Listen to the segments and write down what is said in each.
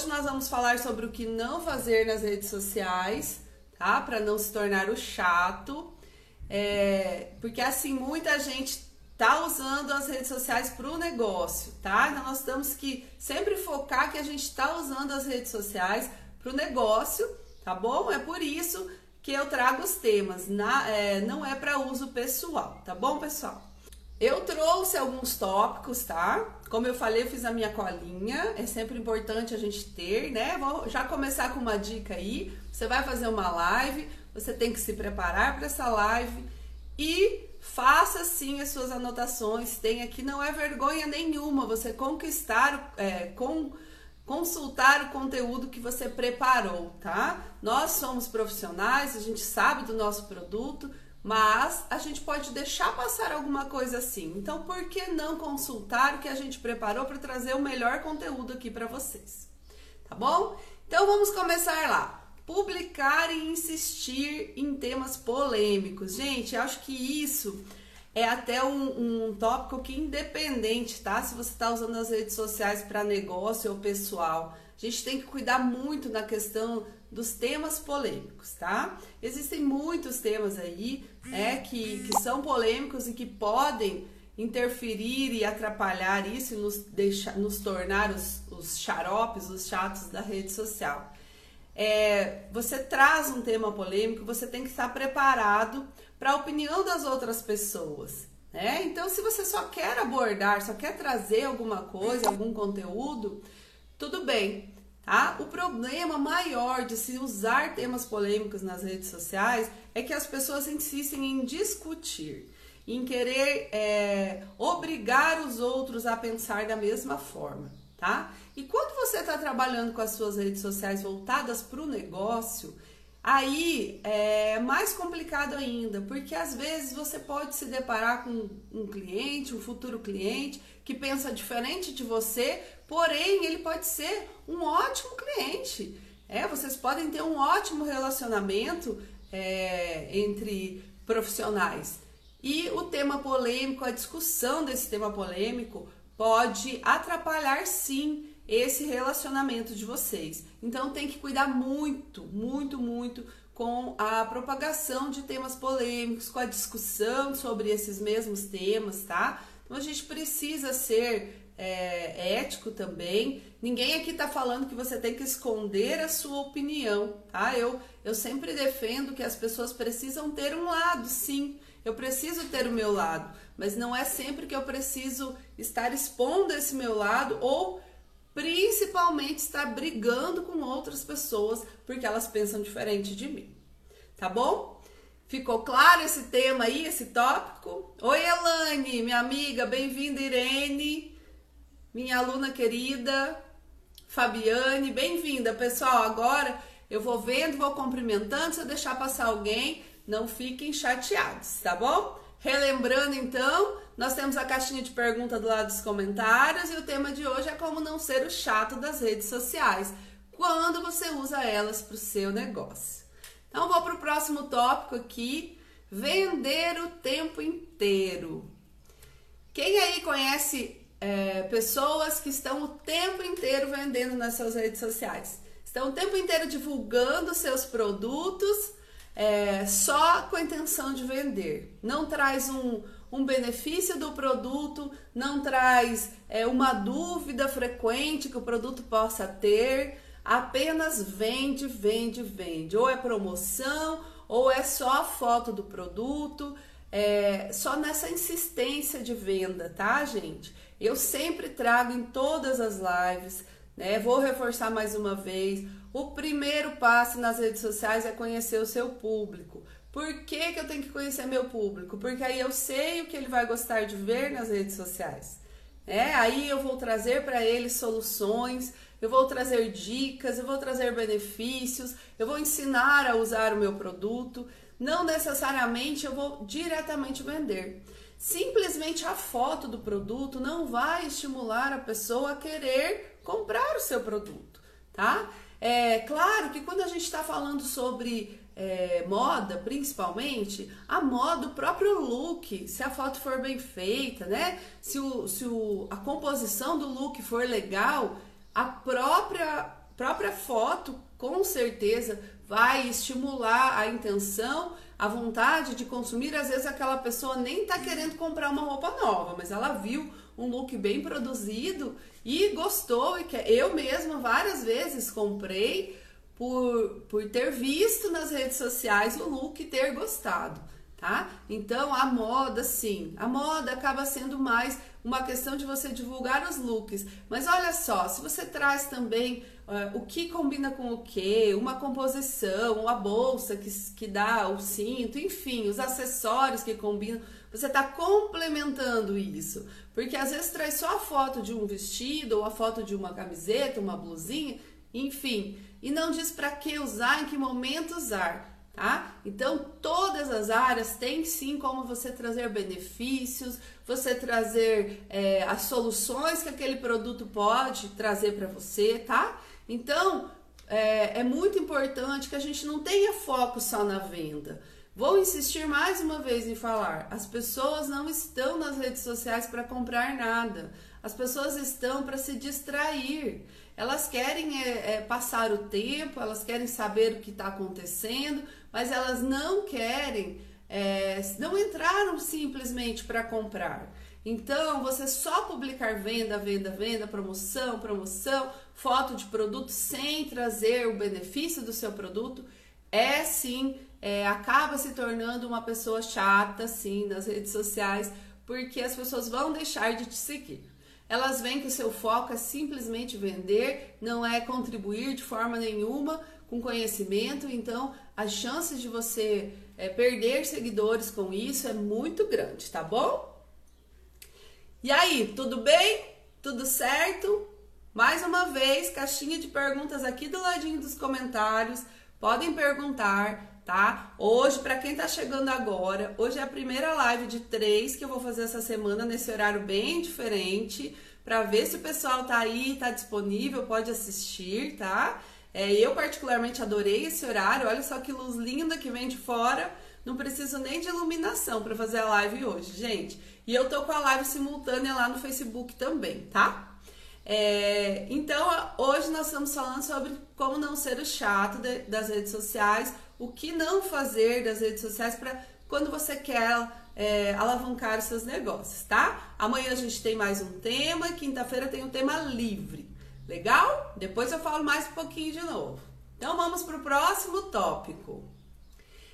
Hoje nós vamos falar sobre o que não fazer nas redes sociais, tá? Para não se tornar o chato. É, porque assim, muita gente tá usando as redes sociais para o negócio, tá? Então nós temos que sempre focar que a gente está usando as redes sociais para o negócio, tá bom? É por isso que eu trago os temas, na, é, não é para uso pessoal, tá bom, pessoal? Eu trouxe alguns tópicos, tá? Como eu falei, eu fiz a minha colinha, é sempre importante a gente ter, né? Vou já começar com uma dica aí. Você vai fazer uma live, você tem que se preparar para essa live e faça sim as suas anotações. Tem aqui, não é vergonha nenhuma você conquistar, é, com consultar o conteúdo que você preparou, tá? Nós somos profissionais, a gente sabe do nosso produto, mas a gente pode deixar passar alguma coisa assim. Então, por que não consultar o que a gente preparou para trazer o melhor conteúdo aqui para vocês? Tá bom? Então, vamos começar lá. Publicar e insistir em temas polêmicos. Gente, acho que isso é até um, um tópico que independente, tá? Se você está usando as redes sociais para negócio ou pessoal, a gente tem que cuidar muito na questão dos temas polêmicos, tá? Existem muitos temas aí, né, que, que são polêmicos e que podem interferir e atrapalhar isso e nos, deixar, nos tornar os, os xaropes, os chatos da rede social. É, você traz um tema polêmico, você tem que estar preparado para a opinião das outras pessoas. Né? Então, se você só quer abordar, só quer trazer alguma coisa, algum conteúdo, tudo bem. Tá? O problema maior de se usar temas polêmicos nas redes sociais é que as pessoas insistem em discutir, em querer é, obrigar os outros a pensar da mesma forma. Tá? E quando você está trabalhando com as suas redes sociais voltadas para o negócio, Aí é mais complicado ainda, porque às vezes você pode se deparar com um cliente, um futuro cliente, que pensa diferente de você, porém ele pode ser um ótimo cliente. É, vocês podem ter um ótimo relacionamento é, entre profissionais. E o tema polêmico, a discussão desse tema polêmico, pode atrapalhar sim esse relacionamento de vocês. Então tem que cuidar muito, muito, muito com a propagação de temas polêmicos, com a discussão sobre esses mesmos temas, tá? Então a gente precisa ser é, ético também. Ninguém aqui tá falando que você tem que esconder a sua opinião, tá? Eu, eu sempre defendo que as pessoas precisam ter um lado, sim. Eu preciso ter o meu lado, mas não é sempre que eu preciso estar expondo esse meu lado ou principalmente estar brigando com outras pessoas porque elas pensam diferente de mim. Tá bom? Ficou claro esse tema aí, esse tópico? Oi, Elane, minha amiga, bem-vinda, Irene, minha aluna querida, Fabiane, bem-vinda, pessoal. Agora eu vou vendo, vou cumprimentando. Se eu deixar passar alguém, não fiquem chateados, tá bom? Relembrando então, nós temos a caixinha de pergunta do lado dos comentários e o tema de hoje é como não ser o chato das redes sociais quando você usa elas para o seu negócio. Então, vou para o próximo tópico aqui: vender o tempo inteiro. Quem aí conhece é, pessoas que estão o tempo inteiro vendendo nas suas redes sociais? Estão o tempo inteiro divulgando seus produtos é, só com a intenção de vender. Não traz um, um benefício do produto, não traz é, uma dúvida frequente que o produto possa ter, apenas vende, vende, vende. Ou é promoção, ou é só a foto do produto, é, só nessa insistência de venda, tá, gente? Eu sempre trago em todas as lives, né? Vou reforçar mais uma vez. O primeiro passo nas redes sociais é conhecer o seu público. Por que, que eu tenho que conhecer meu público? Porque aí eu sei o que ele vai gostar de ver nas redes sociais. É, aí eu vou trazer para ele soluções, eu vou trazer dicas, eu vou trazer benefícios, eu vou ensinar a usar o meu produto. Não necessariamente eu vou diretamente vender. Simplesmente a foto do produto não vai estimular a pessoa a querer comprar o seu produto, tá? É claro que quando a gente está falando sobre é, moda, principalmente, a moda, o próprio look, se a foto for bem feita, né? Se, o, se o, a composição do look for legal, a própria própria foto, com certeza, vai estimular a intenção, a vontade de consumir. Às vezes aquela pessoa nem tá querendo comprar uma roupa nova, mas ela viu um look bem produzido e gostou e quer. Eu mesma várias vezes comprei por, por ter visto nas redes sociais o look e ter gostado tá? Então a moda, sim, a moda acaba sendo mais uma questão de você divulgar os looks. Mas olha só, se você traz também uh, o que combina com o que, uma composição, a bolsa que, que dá o cinto, enfim, os acessórios que combinam, você está complementando isso. Porque às vezes traz só a foto de um vestido ou a foto de uma camiseta, uma blusinha, enfim, e não diz para que usar, em que momento usar tá? Então, todas as áreas têm sim como você trazer benefícios, você trazer é, as soluções que aquele produto pode trazer para você, tá? Então, é, é muito importante que a gente não tenha foco só na venda. Vou insistir mais uma vez em falar: as pessoas não estão nas redes sociais para comprar nada, as pessoas estão para se distrair. Elas querem é, é, passar o tempo, elas querem saber o que está acontecendo, mas elas não querem, é, não entraram simplesmente para comprar. Então, você só publicar venda, venda, venda, promoção, promoção, foto de produto sem trazer o benefício do seu produto, é sim, é, acaba se tornando uma pessoa chata, sim, nas redes sociais, porque as pessoas vão deixar de te seguir. Elas veem que o seu foco é simplesmente vender, não é contribuir de forma nenhuma com conhecimento, então as chances de você é, perder seguidores com isso é muito grande, tá bom? E aí, tudo bem? Tudo certo? Mais uma vez, caixinha de perguntas aqui do ladinho dos comentários. Podem perguntar, tá? Hoje, para quem tá chegando agora, hoje é a primeira live de três que eu vou fazer essa semana nesse horário bem diferente, para ver se o pessoal tá aí, tá disponível, pode assistir, tá? É, eu particularmente adorei esse horário. Olha só que luz linda que vem de fora. Não preciso nem de iluminação para fazer a live hoje, gente. E eu tô com a live simultânea lá no Facebook também, tá? É, então, hoje nós estamos falando sobre como não ser o chato de, das redes sociais, o que não fazer das redes sociais para quando você quer é, alavancar os seus negócios, tá? Amanhã a gente tem mais um tema, quinta-feira tem um tema livre. Legal? Depois eu falo mais um pouquinho de novo. Então vamos para o próximo tópico.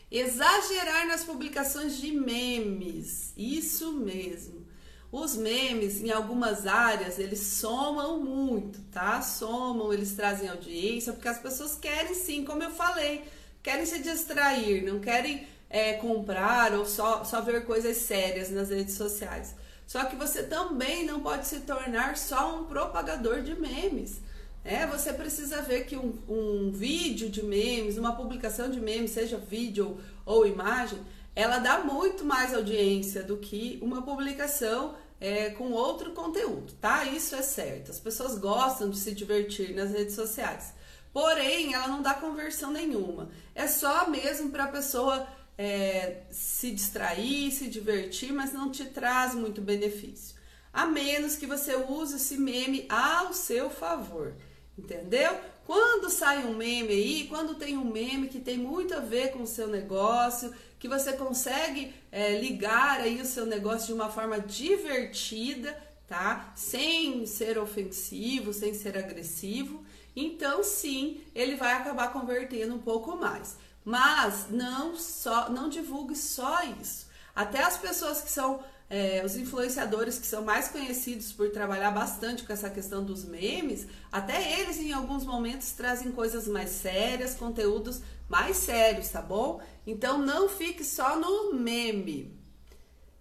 Exagerar nas publicações de memes. Isso mesmo. Os memes, em algumas áreas, eles somam muito, tá? Somam, eles trazem audiência, porque as pessoas querem sim, como eu falei, querem se distrair, não querem é, comprar ou só, só ver coisas sérias nas redes sociais. Só que você também não pode se tornar só um propagador de memes. É, você precisa ver que um, um vídeo de memes, uma publicação de memes, seja vídeo ou imagem, ela dá muito mais audiência do que uma publicação é, com outro conteúdo, tá? Isso é certo. As pessoas gostam de se divertir nas redes sociais. Porém, ela não dá conversão nenhuma. É só mesmo para a pessoa é, se distrair, se divertir, mas não te traz muito benefício. A menos que você use esse meme ao seu favor, entendeu? Quando sai um meme aí, quando tem um meme que tem muito a ver com o seu negócio, que você consegue é, ligar aí o seu negócio de uma forma divertida, tá? Sem ser ofensivo, sem ser agressivo, então sim, ele vai acabar convertendo um pouco mais. Mas não só, não divulgue só isso. Até as pessoas que são é, os influenciadores que são mais conhecidos por trabalhar bastante com essa questão dos memes, até eles em alguns momentos trazem coisas mais sérias, conteúdos mais sérios, tá bom? Então não fique só no meme.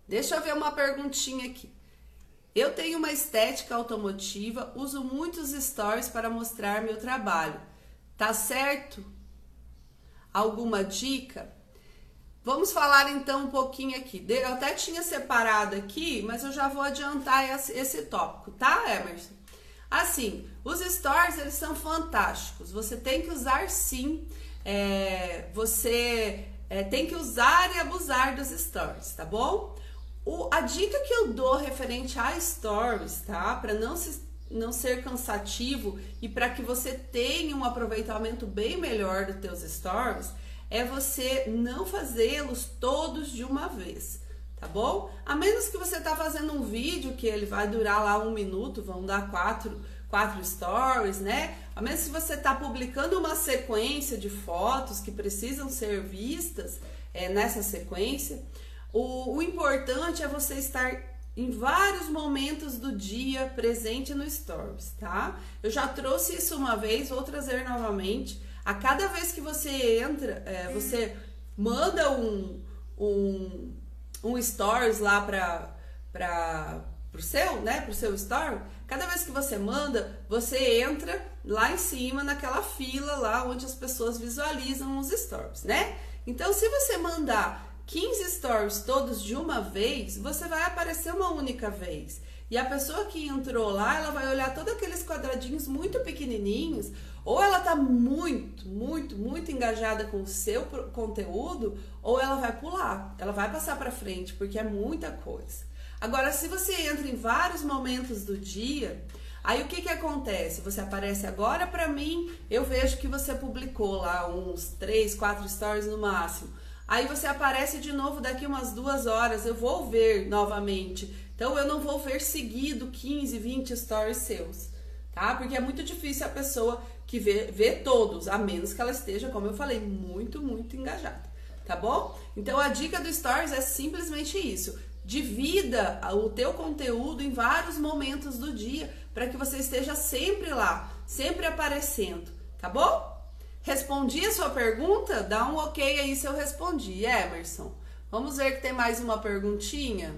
Deixa eu ver uma perguntinha aqui. Eu tenho uma estética automotiva, uso muitos stories para mostrar meu trabalho. Tá certo? alguma dica? Vamos falar então um pouquinho aqui. Eu até tinha separado aqui, mas eu já vou adiantar esse, tópico, tá, Emerson? Assim, os stories eles são fantásticos. Você tem que usar sim. É, você é, tem que usar e abusar dos stories, tá bom? O, a dica que eu dou referente a stories, tá? Para não se não ser cansativo e para que você tenha um aproveitamento bem melhor dos teus stories, é você não fazê-los todos de uma vez, tá bom? A menos que você tá fazendo um vídeo que ele vai durar lá um minuto, vão dar quatro, quatro stories, né? A menos que você tá publicando uma sequência de fotos que precisam ser vistas é, nessa sequência, o, o importante é você estar em vários momentos do dia presente no Stories, tá? Eu já trouxe isso uma vez, vou trazer novamente. A cada vez que você entra, é, você manda um, um, um Stories lá para para pro seu, né, pro seu story, cada vez que você manda, você entra lá em cima naquela fila lá onde as pessoas visualizam os stories, né? Então, se você mandar 15 stories todos de uma vez, você vai aparecer uma única vez. E a pessoa que entrou lá, ela vai olhar todos aqueles quadradinhos muito pequenininhos, ou ela tá muito, muito, muito engajada com o seu conteúdo, ou ela vai pular, ela vai passar para frente, porque é muita coisa. Agora, se você entra em vários momentos do dia, aí o que que acontece? Você aparece agora para mim, eu vejo que você publicou lá uns 3, 4 stories no máximo. Aí você aparece de novo daqui umas duas horas, eu vou ver novamente. Então eu não vou ver seguido 15, 20 stories seus, tá? Porque é muito difícil a pessoa que vê, vê todos, a menos que ela esteja, como eu falei, muito, muito engajada, tá bom? Então a dica do stories é simplesmente isso. Divida o teu conteúdo em vários momentos do dia para que você esteja sempre lá, sempre aparecendo, tá bom? Respondi a sua pergunta? Dá um ok aí se eu respondi, Emerson. Vamos ver que tem mais uma perguntinha.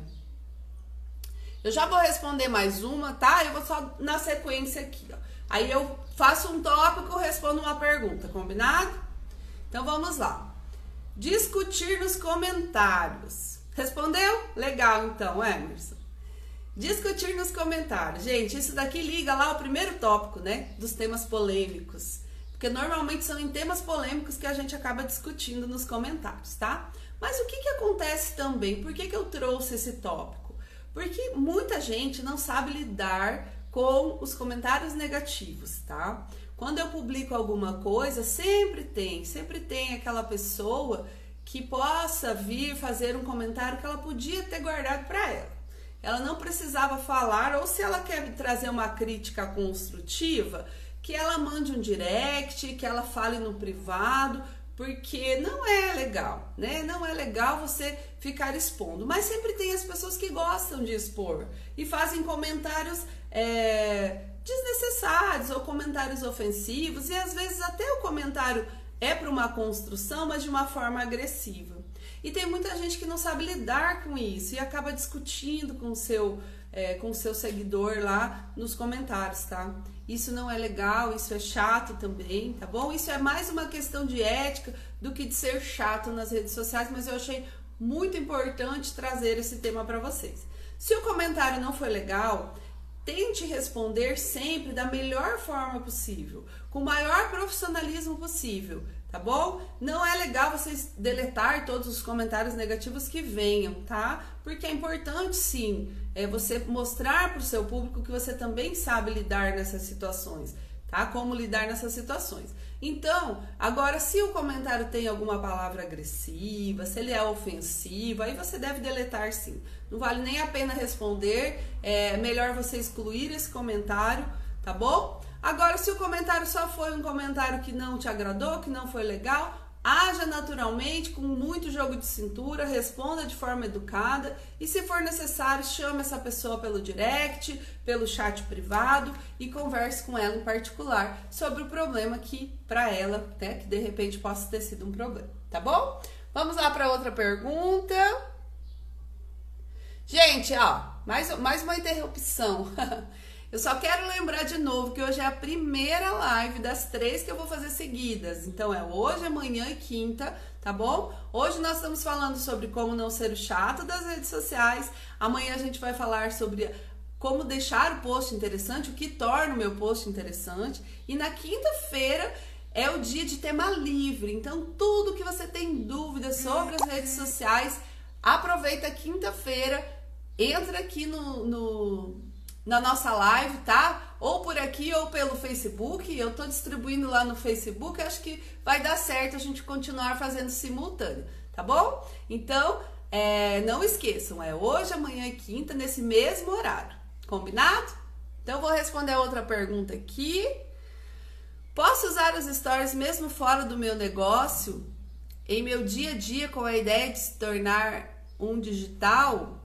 Eu já vou responder mais uma, tá? Eu vou só na sequência aqui, ó. Aí eu faço um tópico, respondo uma pergunta, combinado? Então vamos lá. Discutir nos comentários. Respondeu? Legal, então, Emerson. Discutir nos comentários. Gente, isso daqui liga lá ao primeiro tópico, né? Dos temas polêmicos. Porque normalmente são em temas polêmicos que a gente acaba discutindo nos comentários, tá? Mas o que, que acontece também? Por que, que eu trouxe esse tópico? Porque muita gente não sabe lidar com os comentários negativos, tá? Quando eu publico alguma coisa, sempre tem, sempre tem aquela pessoa que possa vir fazer um comentário que ela podia ter guardado para ela. Ela não precisava falar, ou se ela quer trazer uma crítica construtiva, que ela mande um direct, que ela fale no privado, porque não é legal, né? Não é legal você ficar expondo. Mas sempre tem as pessoas que gostam de expor e fazem comentários é, desnecessários ou comentários ofensivos, e às vezes até o comentário é para uma construção, mas de uma forma agressiva. E tem muita gente que não sabe lidar com isso e acaba discutindo com seu, é, com seu seguidor lá nos comentários, tá? Isso não é legal, isso é chato também, tá bom? Isso é mais uma questão de ética do que de ser chato nas redes sociais, mas eu achei muito importante trazer esse tema para vocês. Se o comentário não foi legal, tente responder sempre da melhor forma possível, com o maior profissionalismo possível tá bom? Não é legal vocês deletar todos os comentários negativos que venham, tá? Porque é importante sim é você mostrar para o seu público que você também sabe lidar nessas situações, tá? Como lidar nessas situações. Então, agora, se o comentário tem alguma palavra agressiva, se ele é ofensivo, aí você deve deletar sim. Não vale nem a pena responder, é melhor você excluir esse comentário, tá bom? Agora, se o comentário só foi um comentário que não te agradou, que não foi legal, haja naturalmente, com muito jogo de cintura, responda de forma educada e, se for necessário, chame essa pessoa pelo direct, pelo chat privado e converse com ela em particular sobre o problema que, para ela, né, que de repente possa ter sido um problema, tá bom? Vamos lá para outra pergunta. Gente, ó, mais, mais uma interrupção. Eu só quero lembrar de novo que hoje é a primeira live das três que eu vou fazer seguidas. Então é hoje, amanhã e quinta, tá bom? Hoje nós estamos falando sobre como não ser o chato das redes sociais. Amanhã a gente vai falar sobre como deixar o post interessante, o que torna o meu post interessante. E na quinta-feira é o dia de tema livre. Então, tudo que você tem dúvidas sobre as redes sociais, aproveita quinta-feira, entra aqui no, no na nossa live, tá? Ou por aqui ou pelo Facebook. Eu tô distribuindo lá no Facebook. Acho que vai dar certo a gente continuar fazendo simultâneo, tá bom? Então, é, não esqueçam, é hoje, amanhã e quinta, nesse mesmo horário. Combinado? Então, vou responder a outra pergunta aqui. Posso usar os stories mesmo fora do meu negócio? Em meu dia a dia, com a ideia de se tornar um digital?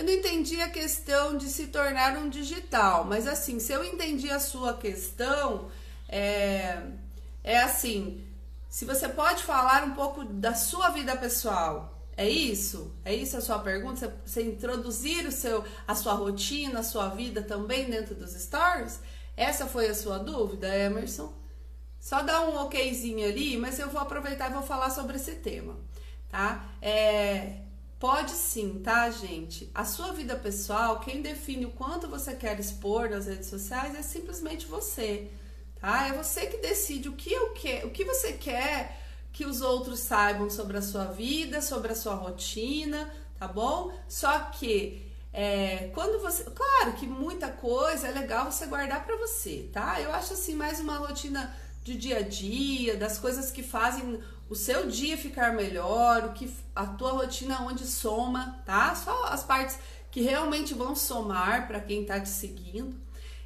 Eu não entendi a questão de se tornar um digital, mas assim, se eu entendi a sua questão, é, é assim: se você pode falar um pouco da sua vida pessoal, é isso? É isso a sua pergunta? Você, introduzir o seu, a sua rotina, a sua vida também dentro dos stories? Essa foi a sua dúvida, Emerson? Só dá um okzinho ali, mas eu vou aproveitar e vou falar sobre esse tema, tá? É, Pode sim, tá, gente? A sua vida pessoal, quem define o quanto você quer expor nas redes sociais é simplesmente você, tá? É você que decide o que eu quero, o que você quer que os outros saibam sobre a sua vida, sobre a sua rotina, tá bom? Só que é, quando você, claro que muita coisa é legal você guardar para você, tá? Eu acho assim mais uma rotina de dia a dia, das coisas que fazem o seu dia ficar melhor, o que a tua rotina onde soma, tá? Só as partes que realmente vão somar para quem está te seguindo.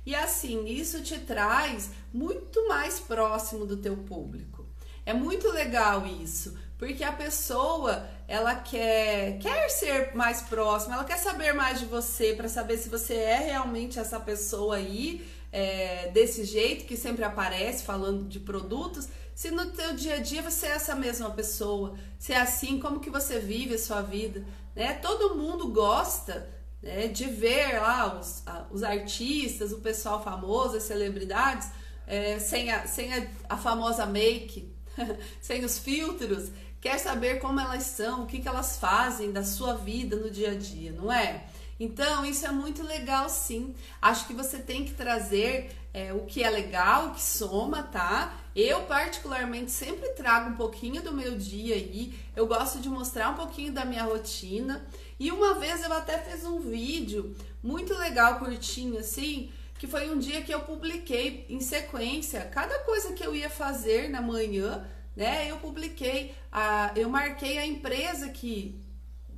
E assim, isso te traz muito mais próximo do teu público. É muito legal isso, porque a pessoa, ela quer quer ser mais próxima, ela quer saber mais de você para saber se você é realmente essa pessoa aí é, desse jeito que sempre aparece falando de produtos se no teu dia a dia você é essa mesma pessoa, se é assim, como que você vive a sua vida, né? Todo mundo gosta né, de ver lá os, os artistas, o pessoal famoso, as celebridades, é, sem, a, sem a, a famosa make, sem os filtros, quer saber como elas são, o que, que elas fazem da sua vida no dia a dia, não é? Então, isso é muito legal sim. Acho que você tem que trazer é, o que é legal, o que soma, tá? Eu, particularmente, sempre trago um pouquinho do meu dia aí. Eu gosto de mostrar um pouquinho da minha rotina. E uma vez eu até fiz um vídeo muito legal, curtinho, assim, que foi um dia que eu publiquei em sequência cada coisa que eu ia fazer na manhã, né? Eu publiquei, a, eu marquei a empresa que,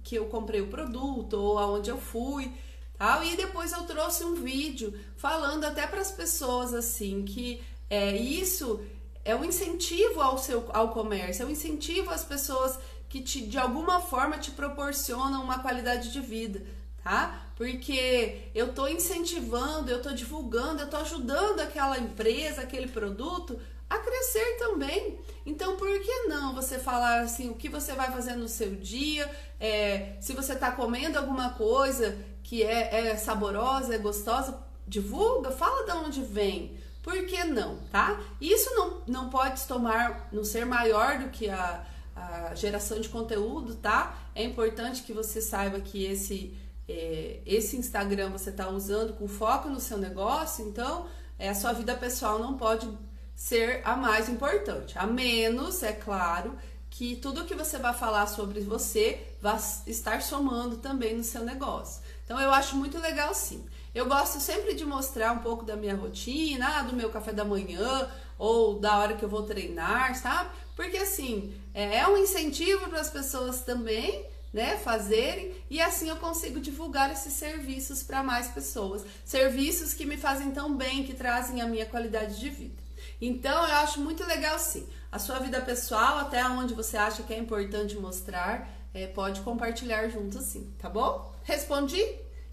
que eu comprei o produto ou aonde eu fui. Tal, e depois eu trouxe um vídeo falando até para as pessoas assim que é, isso é um incentivo ao seu ao comércio, é um incentivo às pessoas que te, de alguma forma te proporcionam uma qualidade de vida, tá? Porque eu tô incentivando, eu tô divulgando, eu tô ajudando aquela empresa, aquele produto a crescer também. Então, por que não você falar assim o que você vai fazer no seu dia? É, se você está comendo alguma coisa que é, é saborosa, é gostosa, divulga, fala de onde vem. Por que não, tá? Isso não, não pode tomar, não ser maior do que a, a geração de conteúdo, tá? É importante que você saiba que esse, é, esse Instagram você está usando com foco no seu negócio, então é, a sua vida pessoal não pode ser a mais importante. A menos, é claro, que tudo que você vai falar sobre você vai estar somando também no seu negócio. Então eu acho muito legal sim. Eu gosto sempre de mostrar um pouco da minha rotina, do meu café da manhã ou da hora que eu vou treinar, sabe? Porque assim, é, é um incentivo para as pessoas também, né, fazerem e assim eu consigo divulgar esses serviços para mais pessoas. Serviços que me fazem tão bem, que trazem a minha qualidade de vida. Então, eu acho muito legal sim. A sua vida pessoal, até onde você acha que é importante mostrar, é, pode compartilhar junto sim, tá bom? Respondi?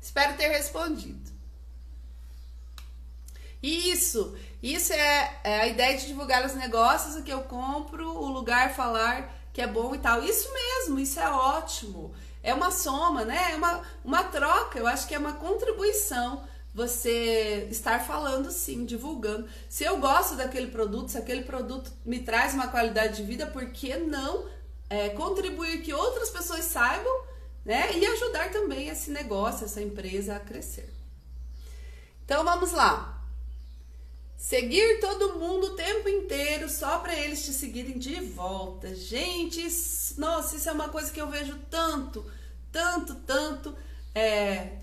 Espero ter respondido. Isso, isso é, é, a ideia de divulgar os negócios, o que eu compro, o lugar falar que é bom e tal. Isso mesmo, isso é ótimo. É uma soma, né? É uma, uma troca, eu acho que é uma contribuição você estar falando sim, divulgando. Se eu gosto daquele produto, se aquele produto me traz uma qualidade de vida, por que não é, contribuir que outras pessoas saibam, né? E ajudar também esse negócio, essa empresa a crescer. Então vamos lá. Seguir todo mundo o tempo inteiro só para eles te seguirem de volta. Gente, isso, nossa, isso é uma coisa que eu vejo tanto, tanto, tanto. É,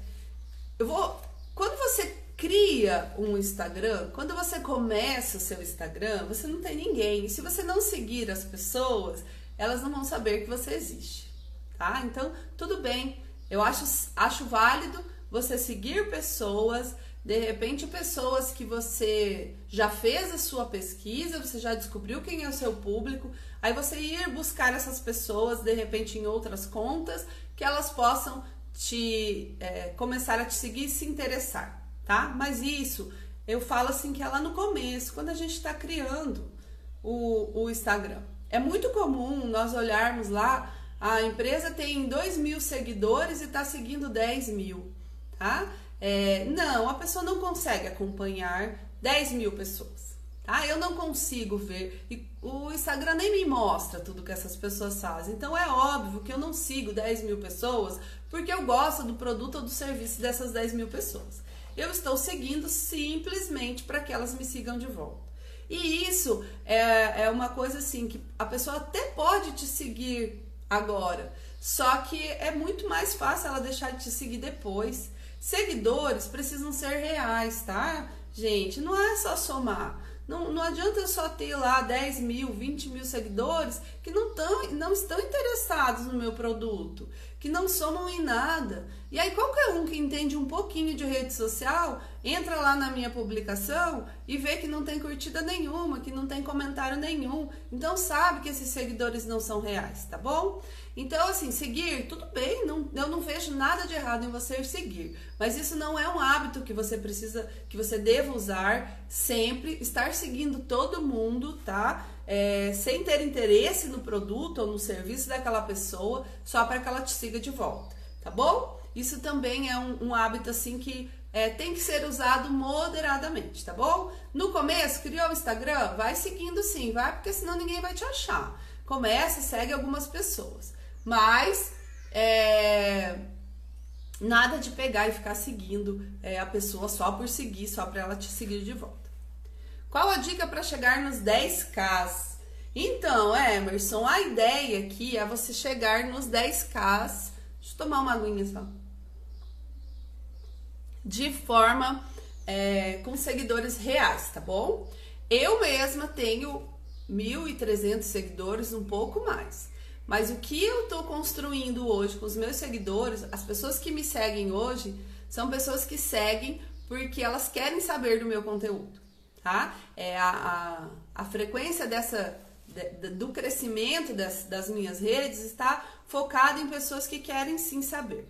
eu vou. Quando você cria um Instagram, quando você começa o seu Instagram, você não tem ninguém. E se você não seguir as pessoas, elas não vão saber que você existe, tá? Então, tudo bem. Eu acho, acho válido você seguir pessoas, de repente pessoas que você já fez a sua pesquisa, você já descobriu quem é o seu público, aí você ir buscar essas pessoas de repente em outras contas que elas possam te é, começar a te seguir e se interessar tá? Mas isso eu falo assim que é lá no começo, quando a gente está criando o, o Instagram. É muito comum nós olharmos lá, a empresa tem 2 mil seguidores e está seguindo 10 mil, tá? É, não, a pessoa não consegue acompanhar 10 mil pessoas, tá? Eu não consigo ver, e o Instagram nem me mostra tudo que essas pessoas fazem. Então é óbvio que eu não sigo 10 mil pessoas porque eu gosto do produto ou do serviço dessas 10 mil pessoas eu estou seguindo simplesmente para que elas me sigam de volta. E isso é, é uma coisa assim que a pessoa até pode te seguir agora, só que é muito mais fácil ela deixar de te seguir depois. Seguidores precisam ser reais, tá? Gente, não é só somar. Não, não adianta só ter lá 10 mil, 20 mil seguidores que não, tão, não estão interessados no meu produto, que não somam em nada. E aí qualquer um que entende um pouquinho de rede social, entra lá na minha publicação e vê que não tem curtida nenhuma, que não tem comentário nenhum. Então sabe que esses seguidores não são reais, tá bom? Então assim, seguir, tudo bem, não, eu não vejo nada de errado em você seguir, mas isso não é um hábito que você precisa, que você deva usar sempre, estar seguindo todo mundo, tá? É, sem ter interesse no produto ou no serviço daquela pessoa, só para que ela te siga de volta, tá bom? Isso também é um, um hábito assim que é, tem que ser usado moderadamente, tá bom? No começo, criou o Instagram? Vai seguindo sim, vai, porque senão ninguém vai te achar. Começa, segue algumas pessoas. Mas é, nada de pegar e ficar seguindo é, a pessoa só por seguir, só para ela te seguir de volta. Qual a dica para chegar nos 10K? Então, Emerson, a ideia aqui é você chegar nos 10K. Deixa eu tomar uma aguinha só de forma é, com seguidores reais, tá bom? Eu mesma tenho 1.300 seguidores, um pouco mais. Mas o que eu estou construindo hoje com os meus seguidores, as pessoas que me seguem hoje, são pessoas que seguem porque elas querem saber do meu conteúdo, tá? É a, a, a frequência dessa de, do crescimento das, das minhas redes está focada em pessoas que querem sim saber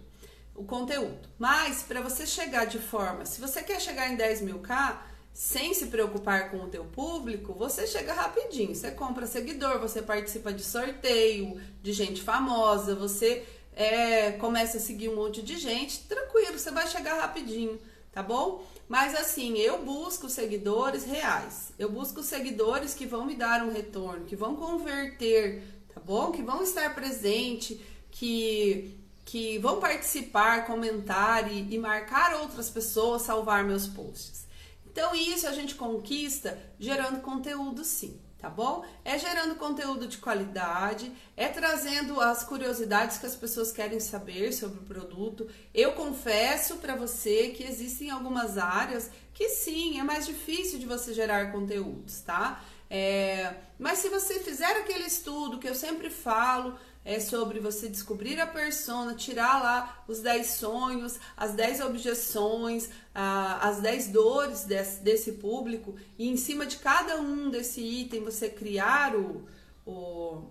o conteúdo. Mas para você chegar de forma, se você quer chegar em 10 mil K sem se preocupar com o teu público, você chega rapidinho. Você compra seguidor, você participa de sorteio, de gente famosa, você é, começa a seguir um monte de gente, tranquilo, você vai chegar rapidinho, tá bom? Mas assim, eu busco seguidores reais. Eu busco seguidores que vão me dar um retorno, que vão converter, tá bom? Que vão estar presente, que que vão participar, comentar e, e marcar outras pessoas, salvar meus posts. Então, isso a gente conquista gerando conteúdo sim, tá bom? É gerando conteúdo de qualidade, é trazendo as curiosidades que as pessoas querem saber sobre o produto. Eu confesso para você que existem algumas áreas que sim, é mais difícil de você gerar conteúdos, tá? É, mas se você fizer aquele estudo que eu sempre falo, é sobre você descobrir a persona, tirar lá os 10 sonhos, as 10 objeções, as 10 dores desse, desse, público, e em cima de cada um desse item você criar o, o,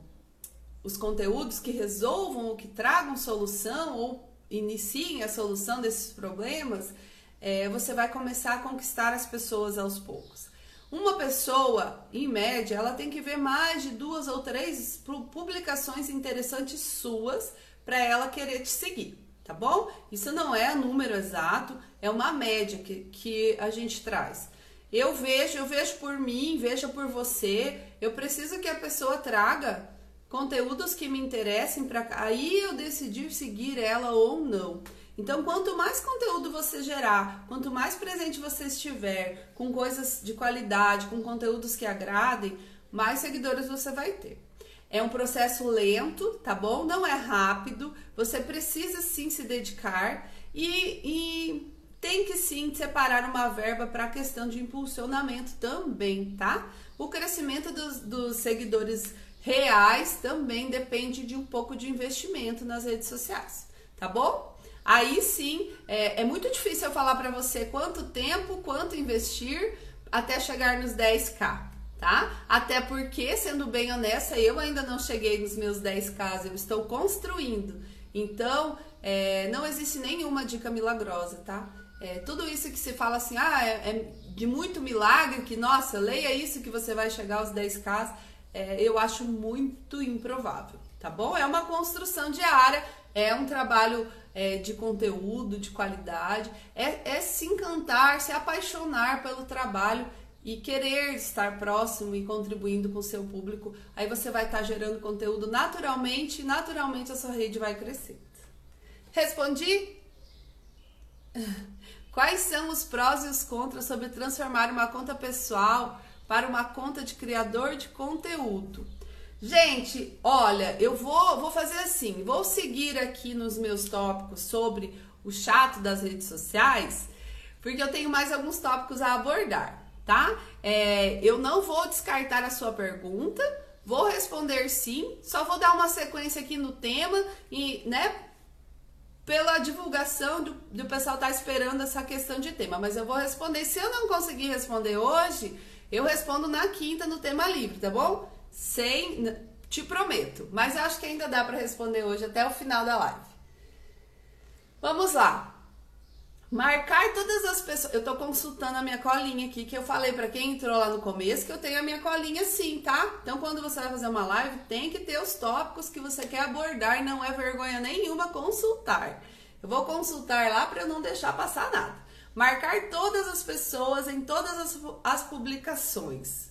os conteúdos que resolvam ou que tragam solução ou iniciem a solução desses problemas, é, você vai começar a conquistar as pessoas aos poucos. Uma pessoa, em média, ela tem que ver mais de duas ou três publicações interessantes suas para ela querer te seguir, tá bom? Isso não é número exato, é uma média que, que a gente traz. Eu vejo, eu vejo por mim, vejo por você. Eu preciso que a pessoa traga conteúdos que me interessem para aí eu decidir seguir ela ou não. Então, quanto mais conteúdo você gerar, quanto mais presente você estiver com coisas de qualidade, com conteúdos que agradem, mais seguidores você vai ter. É um processo lento, tá bom? Não é rápido. Você precisa sim se dedicar e, e tem que sim separar uma verba para a questão de impulsionamento também, tá? O crescimento dos, dos seguidores reais também depende de um pouco de investimento nas redes sociais, tá bom? Aí sim, é, é muito difícil eu falar para você quanto tempo, quanto investir até chegar nos 10k, tá? Até porque, sendo bem honesta, eu ainda não cheguei nos meus 10k, eu estou construindo. Então, é, não existe nenhuma dica milagrosa, tá? É, tudo isso que se fala assim, ah, é, é, de muito milagre, que nossa, leia isso que você vai chegar aos 10k, é, eu acho muito improvável, tá bom? É uma construção diária, é um trabalho é, de conteúdo, de qualidade, é, é se encantar, se apaixonar pelo trabalho e querer estar próximo e contribuindo com o seu público. Aí você vai estar gerando conteúdo naturalmente e naturalmente a sua rede vai crescer. Respondi? Quais são os prós e os contras sobre transformar uma conta pessoal para uma conta de criador de conteúdo? Gente, olha, eu vou, vou fazer assim, vou seguir aqui nos meus tópicos sobre o chato das redes sociais, porque eu tenho mais alguns tópicos a abordar, tá? É, eu não vou descartar a sua pergunta, vou responder sim, só vou dar uma sequência aqui no tema e, né, pela divulgação do, do pessoal tá esperando essa questão de tema, mas eu vou responder. Se eu não conseguir responder hoje, eu respondo na quinta no tema livre, tá bom? Sem, te prometo. Mas acho que ainda dá para responder hoje até o final da live. Vamos lá. Marcar todas as pessoas. Eu tô consultando a minha colinha aqui, que eu falei para quem entrou lá no começo que eu tenho a minha colinha sim, tá? Então, quando você vai fazer uma live, tem que ter os tópicos que você quer abordar não é vergonha nenhuma consultar. Eu vou consultar lá para eu não deixar passar nada. Marcar todas as pessoas em todas as, as publicações.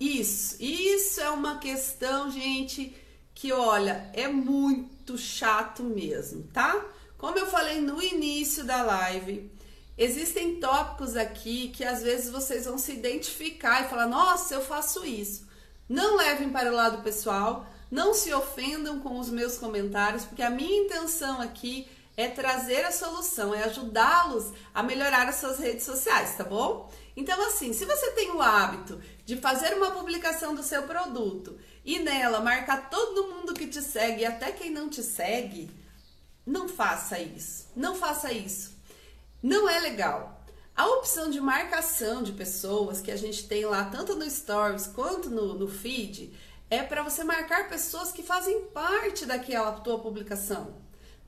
Isso, isso é uma questão, gente, que olha, é muito chato mesmo, tá? Como eu falei no início da live, existem tópicos aqui que às vezes vocês vão se identificar e falar: "Nossa, eu faço isso". Não levem para o lado pessoal, não se ofendam com os meus comentários, porque a minha intenção aqui é trazer a solução, é ajudá-los a melhorar as suas redes sociais, tá bom? Então, assim, se você tem o hábito de fazer uma publicação do seu produto e nela marcar todo mundo que te segue e até quem não te segue, não faça isso. Não faça isso. Não é legal. A opção de marcação de pessoas que a gente tem lá, tanto no Stories quanto no, no feed, é para você marcar pessoas que fazem parte daquela tua publicação.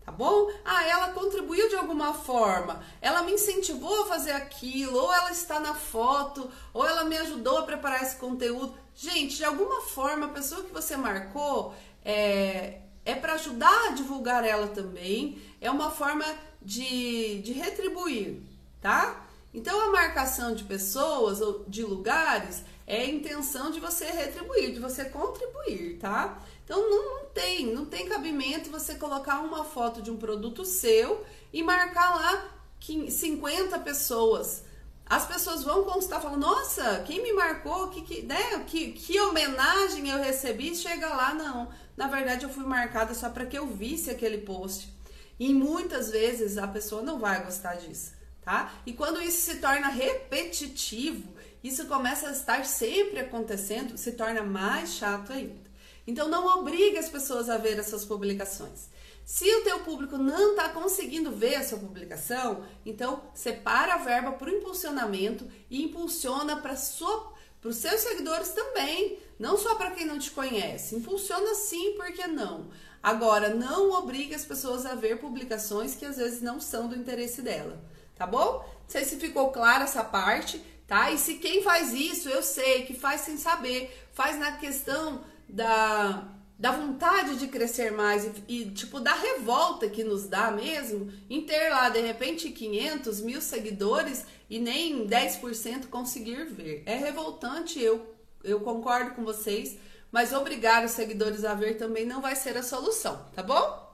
Tá bom? Ah, ela contribuiu de alguma forma, ela me incentivou a fazer aquilo, ou ela está na foto, ou ela me ajudou a preparar esse conteúdo. Gente, de alguma forma, a pessoa que você marcou, é, é para ajudar a divulgar ela também, é uma forma de, de retribuir, tá? Então a marcação de pessoas ou de lugares é a intenção de você retribuir, de você contribuir, tá? Então não, não tem, não tem cabimento você colocar uma foto de um produto seu e marcar lá 50 pessoas. As pessoas vão consultar, falam, nossa, quem me marcou, que, que, né, que, que homenagem eu recebi, chega lá, não na verdade eu fui marcada só para que eu visse aquele post. E muitas vezes a pessoa não vai gostar disso, tá? E quando isso se torna repetitivo, isso começa a estar sempre acontecendo, se torna mais chato ainda. Então não obrigue as pessoas a ver as suas publicações. Se o teu público não está conseguindo ver a sua publicação, então separa a verba para o impulsionamento e impulsiona para os seus seguidores também. Não só para quem não te conhece. Impulsiona sim, por que não? Agora, não obrigue as pessoas a ver publicações que às vezes não são do interesse dela. Tá bom? Não sei se ficou clara essa parte, tá? E se quem faz isso, eu sei que faz sem saber, faz na questão da, da vontade de crescer mais e, e, tipo da revolta que nos dá mesmo em ter lá de repente 500 mil seguidores e nem 10% conseguir ver. É revoltante, eu eu concordo com vocês, mas obrigar os seguidores a ver também não vai ser a solução, tá bom?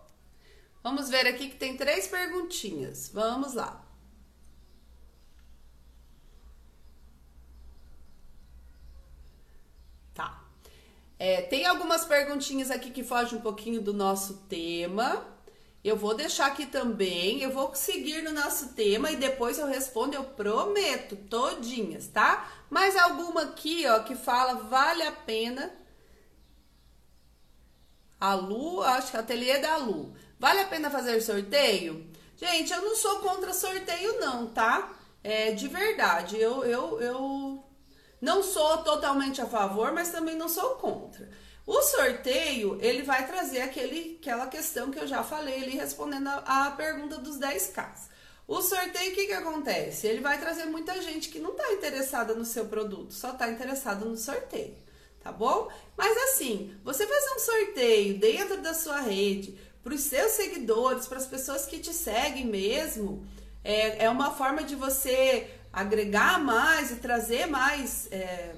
Vamos ver aqui que tem três perguntinhas. Vamos lá. Tá. É, tem algumas perguntinhas aqui que fogem um pouquinho do nosso tema. Eu vou deixar aqui também, eu vou seguir no nosso tema e depois eu respondo, eu prometo, todinhas, tá? Mas alguma aqui, ó, que fala vale a pena. A Lu, acho que é ateliê da Lu. Vale a pena fazer sorteio? Gente, eu não sou contra sorteio não, tá? É, de verdade, eu, eu, eu não sou totalmente a favor, mas também não sou contra. O sorteio, ele vai trazer aquele, aquela questão que eu já falei ali, respondendo a, a pergunta dos 10Ks. O sorteio, o que, que acontece? Ele vai trazer muita gente que não está interessada no seu produto, só está interessada no sorteio, tá bom? Mas assim, você fazer um sorteio dentro da sua rede, para os seus seguidores, para as pessoas que te seguem mesmo, é, é uma forma de você agregar mais e trazer mais. É,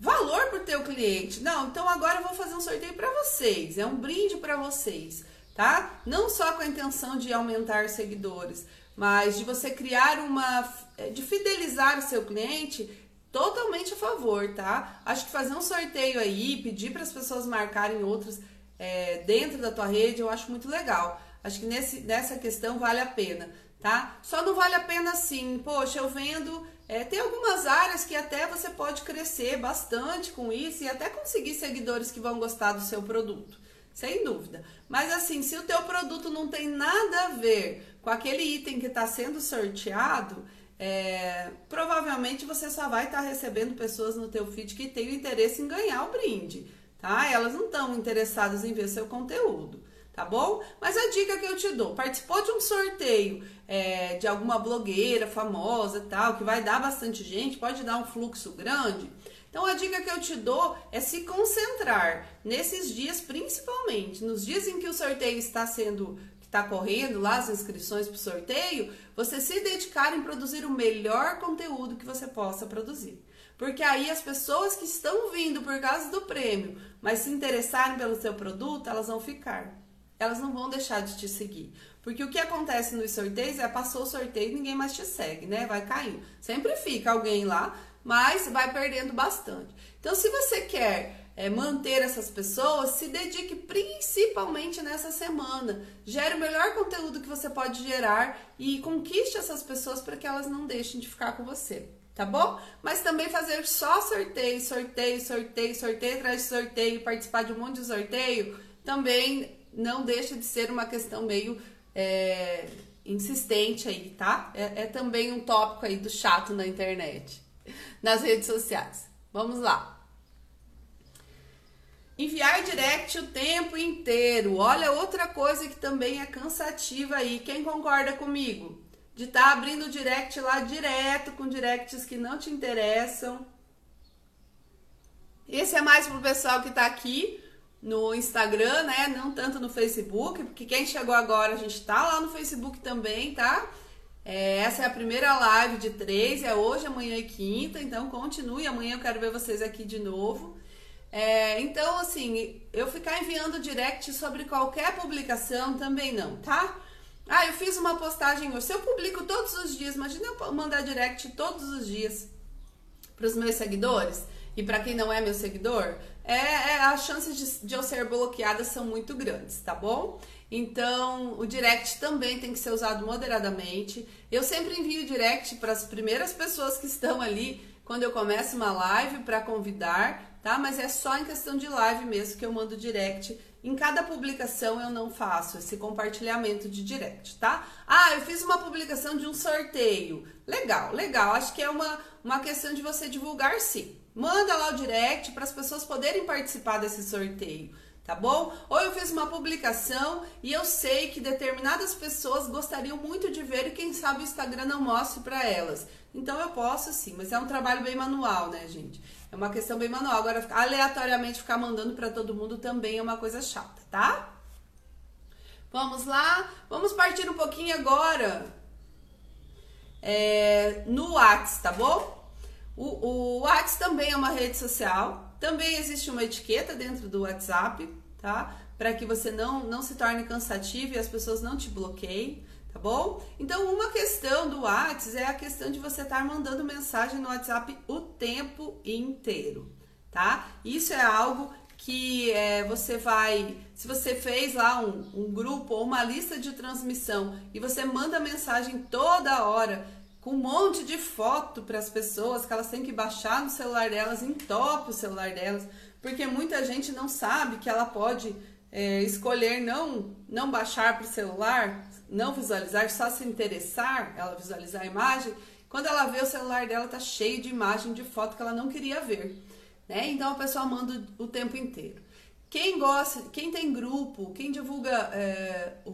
valor para o teu cliente. Não, então agora eu vou fazer um sorteio para vocês, é um brinde para vocês, tá? Não só com a intenção de aumentar seguidores, mas de você criar uma é, de fidelizar o seu cliente, totalmente a favor, tá? Acho que fazer um sorteio aí, pedir para as pessoas marcarem outros é, dentro da tua rede, eu acho muito legal. Acho que nesse, nessa questão vale a pena, tá? Só não vale a pena assim, poxa, eu vendo é, tem algumas áreas que até você pode crescer bastante com isso e até conseguir seguidores que vão gostar do seu produto, sem dúvida. Mas assim, se o teu produto não tem nada a ver com aquele item que está sendo sorteado, é, provavelmente você só vai estar tá recebendo pessoas no teu feed que têm interesse em ganhar o brinde, tá? Elas não estão interessadas em ver seu conteúdo tá bom? Mas a dica que eu te dou, participou de um sorteio é, de alguma blogueira famosa tal, que vai dar bastante gente, pode dar um fluxo grande. Então a dica que eu te dou é se concentrar nesses dias, principalmente nos dias em que o sorteio está sendo está correndo lá as inscrições para o sorteio, você se dedicar em produzir o melhor conteúdo que você possa produzir. Porque aí as pessoas que estão vindo por causa do prêmio, mas se interessarem pelo seu produto, elas vão ficar elas não vão deixar de te seguir. Porque o que acontece nos sorteios é passou o sorteio ninguém mais te segue, né? Vai caindo. Sempre fica alguém lá, mas vai perdendo bastante. Então, se você quer é, manter essas pessoas, se dedique principalmente nessa semana. Gere o melhor conteúdo que você pode gerar e conquiste essas pessoas para que elas não deixem de ficar com você. Tá bom? Mas também fazer só sorteio, sorteio, sorteio, sorteio atrás de sorteio, participar de um monte de sorteio, também não deixa de ser uma questão meio é, insistente aí, tá? É, é também um tópico aí do chato na internet, nas redes sociais. Vamos lá. Enviar direct o tempo inteiro. Olha outra coisa que também é cansativa aí. Quem concorda comigo? De estar tá abrindo direct lá direto com directs que não te interessam. Esse é mais pro pessoal que tá aqui no Instagram, né? Não tanto no Facebook, porque quem chegou agora, a gente tá lá no Facebook também, tá? É, essa é a primeira live de três, é hoje, amanhã e quinta, então continue. Amanhã eu quero ver vocês aqui de novo. É, então, assim, eu ficar enviando direct sobre qualquer publicação também não, tá? Ah, eu fiz uma postagem hoje. Se eu publico todos os dias, imagina eu mandar direct todos os dias para os meus seguidores e para quem não é meu seguidor, é, é as chances de, de eu ser bloqueada são muito grandes, tá bom? Então, o direct também tem que ser usado moderadamente. Eu sempre envio direct para as primeiras pessoas que estão ali quando eu começo uma live para convidar, tá? Mas é só em questão de live mesmo que eu mando direct. Em cada publicação eu não faço esse compartilhamento de direct, tá? Ah, eu fiz uma publicação de um sorteio. Legal, legal. Acho que é uma, uma questão de você divulgar sim. Manda lá o direct para as pessoas poderem participar desse sorteio, tá bom? Ou eu fiz uma publicação e eu sei que determinadas pessoas gostariam muito de ver e quem sabe o Instagram não mostre para elas. Então eu posso sim, mas é um trabalho bem manual, né, gente? É uma questão bem manual. Agora, aleatoriamente ficar mandando para todo mundo também é uma coisa chata, tá? Vamos lá, vamos partir um pouquinho agora é, no WhatsApp, tá bom? O, o WhatsApp também é uma rede social, também existe uma etiqueta dentro do WhatsApp, tá? Para que você não, não se torne cansativo e as pessoas não te bloqueiem, tá bom? Então, uma questão do WhatsApp é a questão de você estar mandando mensagem no WhatsApp o tempo inteiro, tá? Isso é algo que é, você vai, se você fez lá um, um grupo ou uma lista de transmissão e você manda mensagem toda hora com um monte de foto para as pessoas que elas têm que baixar no celular delas, entope o celular delas, porque muita gente não sabe que ela pode é, escolher não, não baixar para o celular, não visualizar, só se interessar, ela visualizar a imagem. Quando ela vê o celular dela tá cheio de imagem, de foto que ela não queria ver né? Então a pessoa manda o tempo inteiro. Quem gosta, quem tem grupo, quem divulga é, o,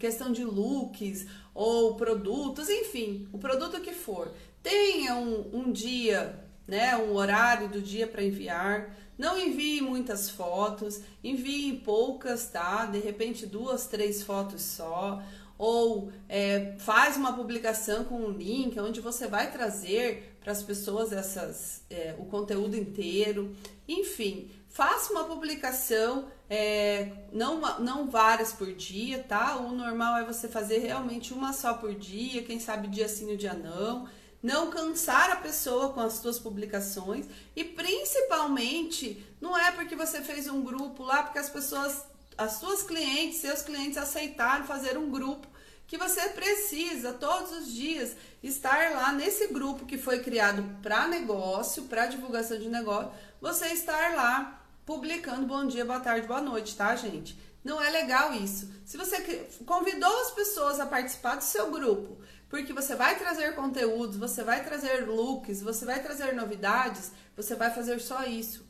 questão de looks ou produtos, enfim, o produto que for, tenha um, um dia, né, um horário do dia para enviar. Não envie muitas fotos, envie poucas, tá? De repente duas, três fotos só ou é, faz uma publicação com um link onde você vai trazer para as pessoas essas, é, o conteúdo inteiro. Enfim, faça uma publicação, é, não, não várias por dia, tá? O normal é você fazer realmente uma só por dia, quem sabe dia sim, dia não. Não cansar a pessoa com as suas publicações e principalmente não é porque você fez um grupo lá, porque as pessoas as suas clientes, seus clientes aceitaram fazer um grupo que você precisa todos os dias estar lá nesse grupo que foi criado para negócio, para divulgação de negócio, você estar lá publicando bom dia, boa tarde, boa noite, tá, gente? Não é legal isso. Se você convidou as pessoas a participar do seu grupo, porque você vai trazer conteúdos, você vai trazer looks, você vai trazer novidades, você vai fazer só isso,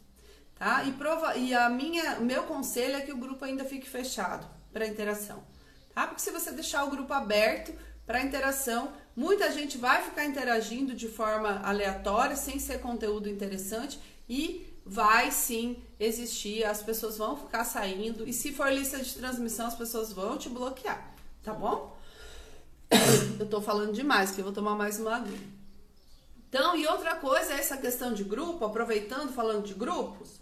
tá? E prova e a minha, meu conselho é que o grupo ainda fique fechado para interação tá? Porque se você deixar o grupo aberto para interação, muita gente vai ficar interagindo de forma aleatória, sem ser conteúdo interessante e vai sim existir, as pessoas vão ficar saindo e se for lista de transmissão, as pessoas vão te bloquear, tá bom? Eu tô falando demais, que eu vou tomar mais uma aguinha. Então, e outra coisa é essa questão de grupo, aproveitando falando de grupos,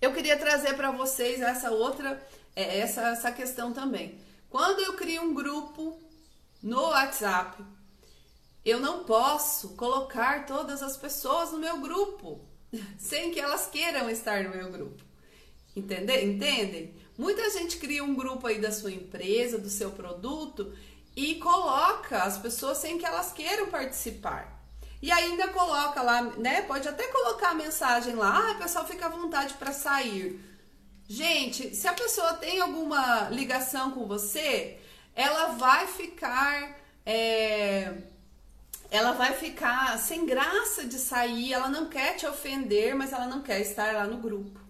eu queria trazer para vocês essa outra é essa, essa questão também. Quando eu crio um grupo no WhatsApp, eu não posso colocar todas as pessoas no meu grupo sem que elas queiram estar no meu grupo. Entende? Entendem? Muita gente cria um grupo aí da sua empresa, do seu produto e coloca as pessoas sem que elas queiram participar. E ainda coloca lá, né? Pode até colocar a mensagem lá, ah, pessoal, fica à vontade para sair. Gente, se a pessoa tem alguma ligação com você, ela vai ficar. É, ela vai ficar sem graça de sair, ela não quer te ofender, mas ela não quer estar lá no grupo.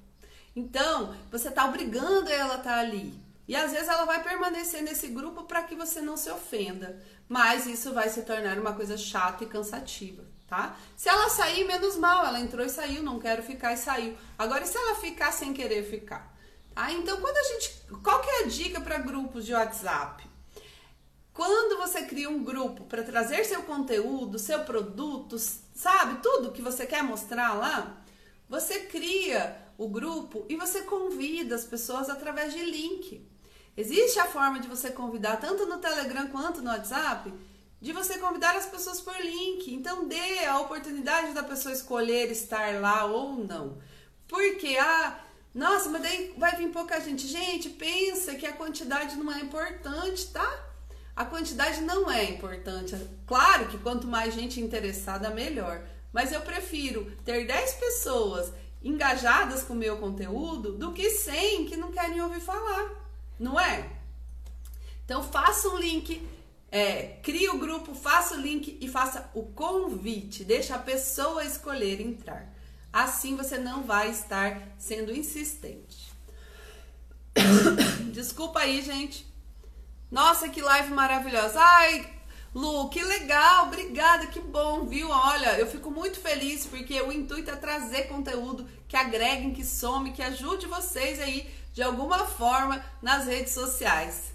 Então, você está obrigando ela a estar tá ali. E às vezes ela vai permanecer nesse grupo para que você não se ofenda. Mas isso vai se tornar uma coisa chata e cansativa tá? Se ela sair, menos mal, ela entrou e saiu, não quero ficar e saiu. Agora, e se ela ficar sem querer ficar? Tá? Então, quando a gente. Qual que é a dica para grupos de WhatsApp? Quando você cria um grupo para trazer seu conteúdo, seu produto, sabe, tudo que você quer mostrar lá, você cria o grupo e você convida as pessoas através de link. Existe a forma de você convidar tanto no Telegram quanto no WhatsApp de você convidar as pessoas por link. Então dê a oportunidade da pessoa escolher estar lá ou não. Porque, ah, nossa, mas daí vai vir pouca gente. Gente, pensa que a quantidade não é importante, tá? A quantidade não é importante. Claro que quanto mais gente interessada, melhor. Mas eu prefiro ter 10 pessoas engajadas com o meu conteúdo do que 100 que não querem ouvir falar. Não é? Então faça um link é, crie o grupo, faça o link e faça o convite. Deixa a pessoa escolher entrar. Assim você não vai estar sendo insistente. Desculpa aí, gente. Nossa, que live maravilhosa. Ai, Lu, que legal, obrigada, que bom, viu? Olha, eu fico muito feliz porque o intuito é trazer conteúdo que agregue, que some, que ajude vocês aí de alguma forma nas redes sociais.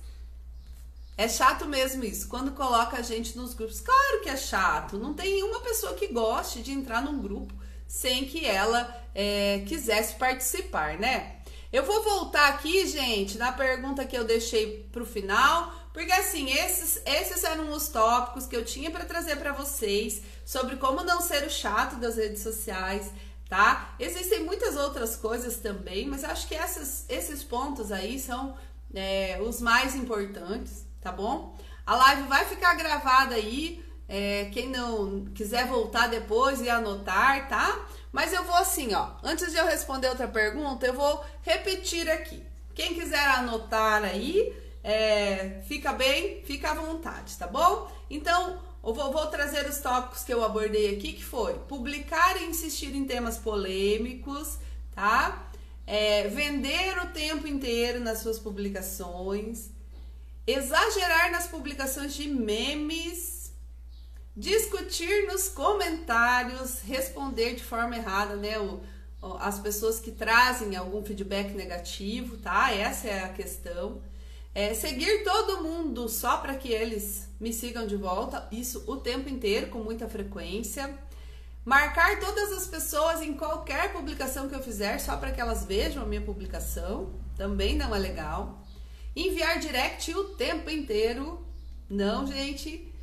É chato mesmo isso, quando coloca a gente nos grupos. Claro que é chato, não tem uma pessoa que goste de entrar num grupo sem que ela é, quisesse participar, né? Eu vou voltar aqui, gente, na pergunta que eu deixei para o final, porque assim, esses, esses eram os tópicos que eu tinha para trazer para vocês sobre como não ser o chato das redes sociais. tá? Existem muitas outras coisas também, mas acho que essas, esses pontos aí são é, os mais importantes, tá bom? A live vai ficar gravada aí. É, quem não quiser voltar depois e anotar, tá? Mas eu vou assim, ó. Antes de eu responder outra pergunta, eu vou repetir aqui. Quem quiser anotar aí, é, fica bem, fica à vontade, tá bom? Então, eu vou, vou, trazer os tópicos que eu abordei aqui, que foi publicar e insistir em temas polêmicos, tá? É, vender o tempo inteiro nas suas publicações, exagerar nas publicações de memes, discutir nos comentários, responder de forma errada, né? O, as pessoas que trazem algum feedback negativo, tá? Essa é a questão. É, seguir todo mundo só para que eles me sigam de volta, isso o tempo inteiro, com muita frequência. Marcar todas as pessoas em qualquer publicação que eu fizer, só para que elas vejam a minha publicação, também não é legal. Enviar direct o tempo inteiro, não, gente.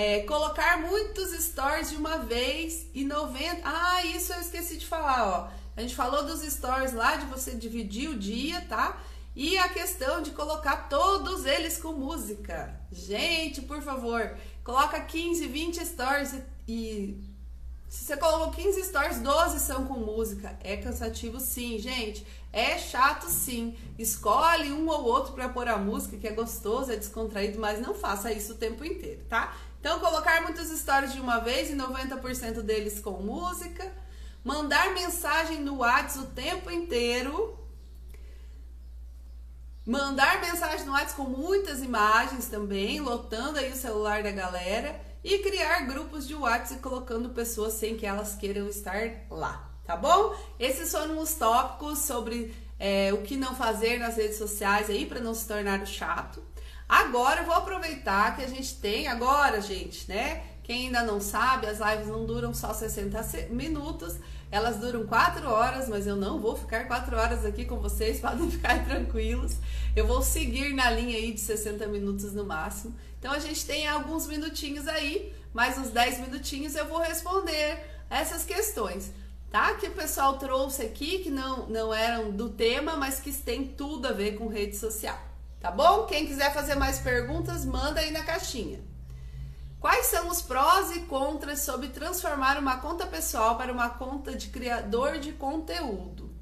É, colocar muitos stories de uma vez e 90. Ah, isso eu esqueci de falar, ó. A gente falou dos stories lá de você dividir o dia, tá? E a questão de colocar todos eles com música. Gente, por favor, coloca 15, 20 stories e, e se você colocou 15 stories, 12 são com música. É cansativo sim, gente. É chato sim. Escolhe um ou outro para pôr a música, que é gostoso, é descontraído, mas não faça isso o tempo inteiro, tá? Então, colocar muitos stories de uma vez e 90% deles com música. Mandar mensagem no WhatsApp o tempo inteiro Mandar mensagem no WhatsApp com muitas imagens também, lotando aí o celular da galera. E criar grupos de WhatsApp colocando pessoas sem que elas queiram estar lá, tá bom? Esses foram os tópicos sobre é, o que não fazer nas redes sociais aí para não se tornar chato. Agora eu vou aproveitar que a gente tem agora, gente, né? Quem ainda não sabe, as lives não duram só 60 minutos, elas duram 4 horas, mas eu não vou ficar 4 horas aqui com vocês, podem ficar tranquilos. Eu vou seguir na linha aí de 60 minutos no máximo. Então a gente tem alguns minutinhos aí, mais uns 10 minutinhos eu vou responder essas questões, tá? Que o pessoal trouxe aqui, que não, não eram do tema, mas que tem tudo a ver com rede social, tá bom? Quem quiser fazer mais perguntas, manda aí na caixinha. Quais são os prós e contras sobre transformar uma conta pessoal para uma conta de criador de conteúdo?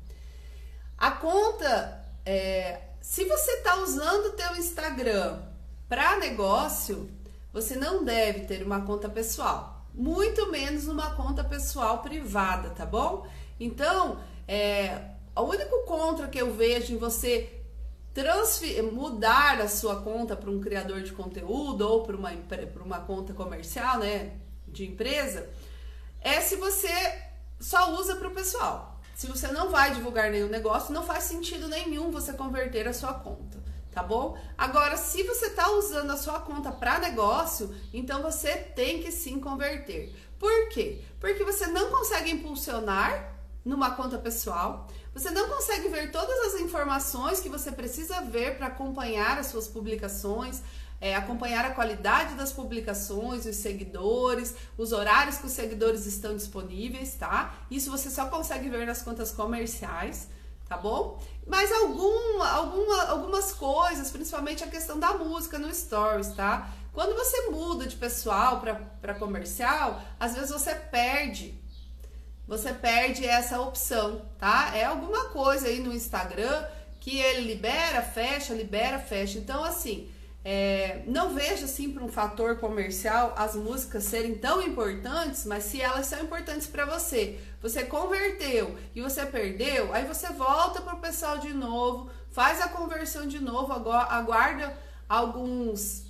A conta, é, se você está usando o teu Instagram para negócio, você não deve ter uma conta pessoal, muito menos uma conta pessoal privada, tá bom? Então, é, o único contra que eu vejo em você mudar a sua conta para um criador de conteúdo ou para uma, uma conta comercial, né, de empresa, é se você só usa para o pessoal. Se você não vai divulgar nenhum negócio, não faz sentido nenhum você converter a sua conta, tá bom? Agora, se você está usando a sua conta para negócio, então você tem que sim converter. Por quê? Porque você não consegue impulsionar numa conta pessoal, você não consegue ver todas as informações que você precisa ver para acompanhar as suas publicações, é, acompanhar a qualidade das publicações, os seguidores, os horários que os seguidores estão disponíveis, tá? Isso você só consegue ver nas contas comerciais, tá bom? Mas algum, alguma, algumas coisas, principalmente a questão da música no Stories, tá? Quando você muda de pessoal para comercial, às vezes você perde você perde essa opção, tá? É alguma coisa aí no Instagram que ele libera, fecha, libera, fecha. Então, assim, é, não vejo assim para um fator comercial as músicas serem tão importantes, mas se elas são importantes para você, você converteu e você perdeu, aí você volta para o pessoal de novo, faz a conversão de novo, aguarda alguns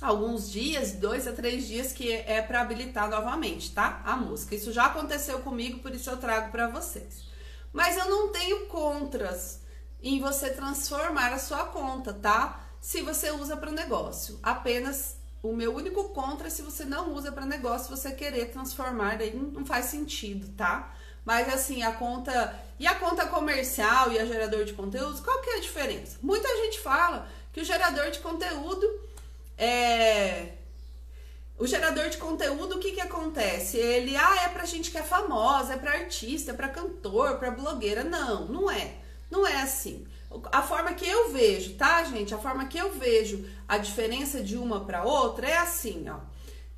alguns dias, dois a três dias, que é para habilitar novamente, tá? A música. Isso já aconteceu comigo, por isso eu trago para vocês. Mas eu não tenho contras em você transformar a sua conta, tá? Se você usa para negócio. Apenas o meu único contra é se você não usa para negócio, você querer transformar, daí não faz sentido, tá? Mas assim, a conta e a conta comercial e a gerador de conteúdos, qual que é a diferença? Muita gente fala que o gerador de conteúdo é, o gerador de conteúdo, o que que acontece? Ele, ah, é pra gente que é famosa, é pra artista, é pra cantor, pra blogueira. Não, não é. Não é assim. A forma que eu vejo, tá, gente? A forma que eu vejo a diferença de uma para outra é assim, ó.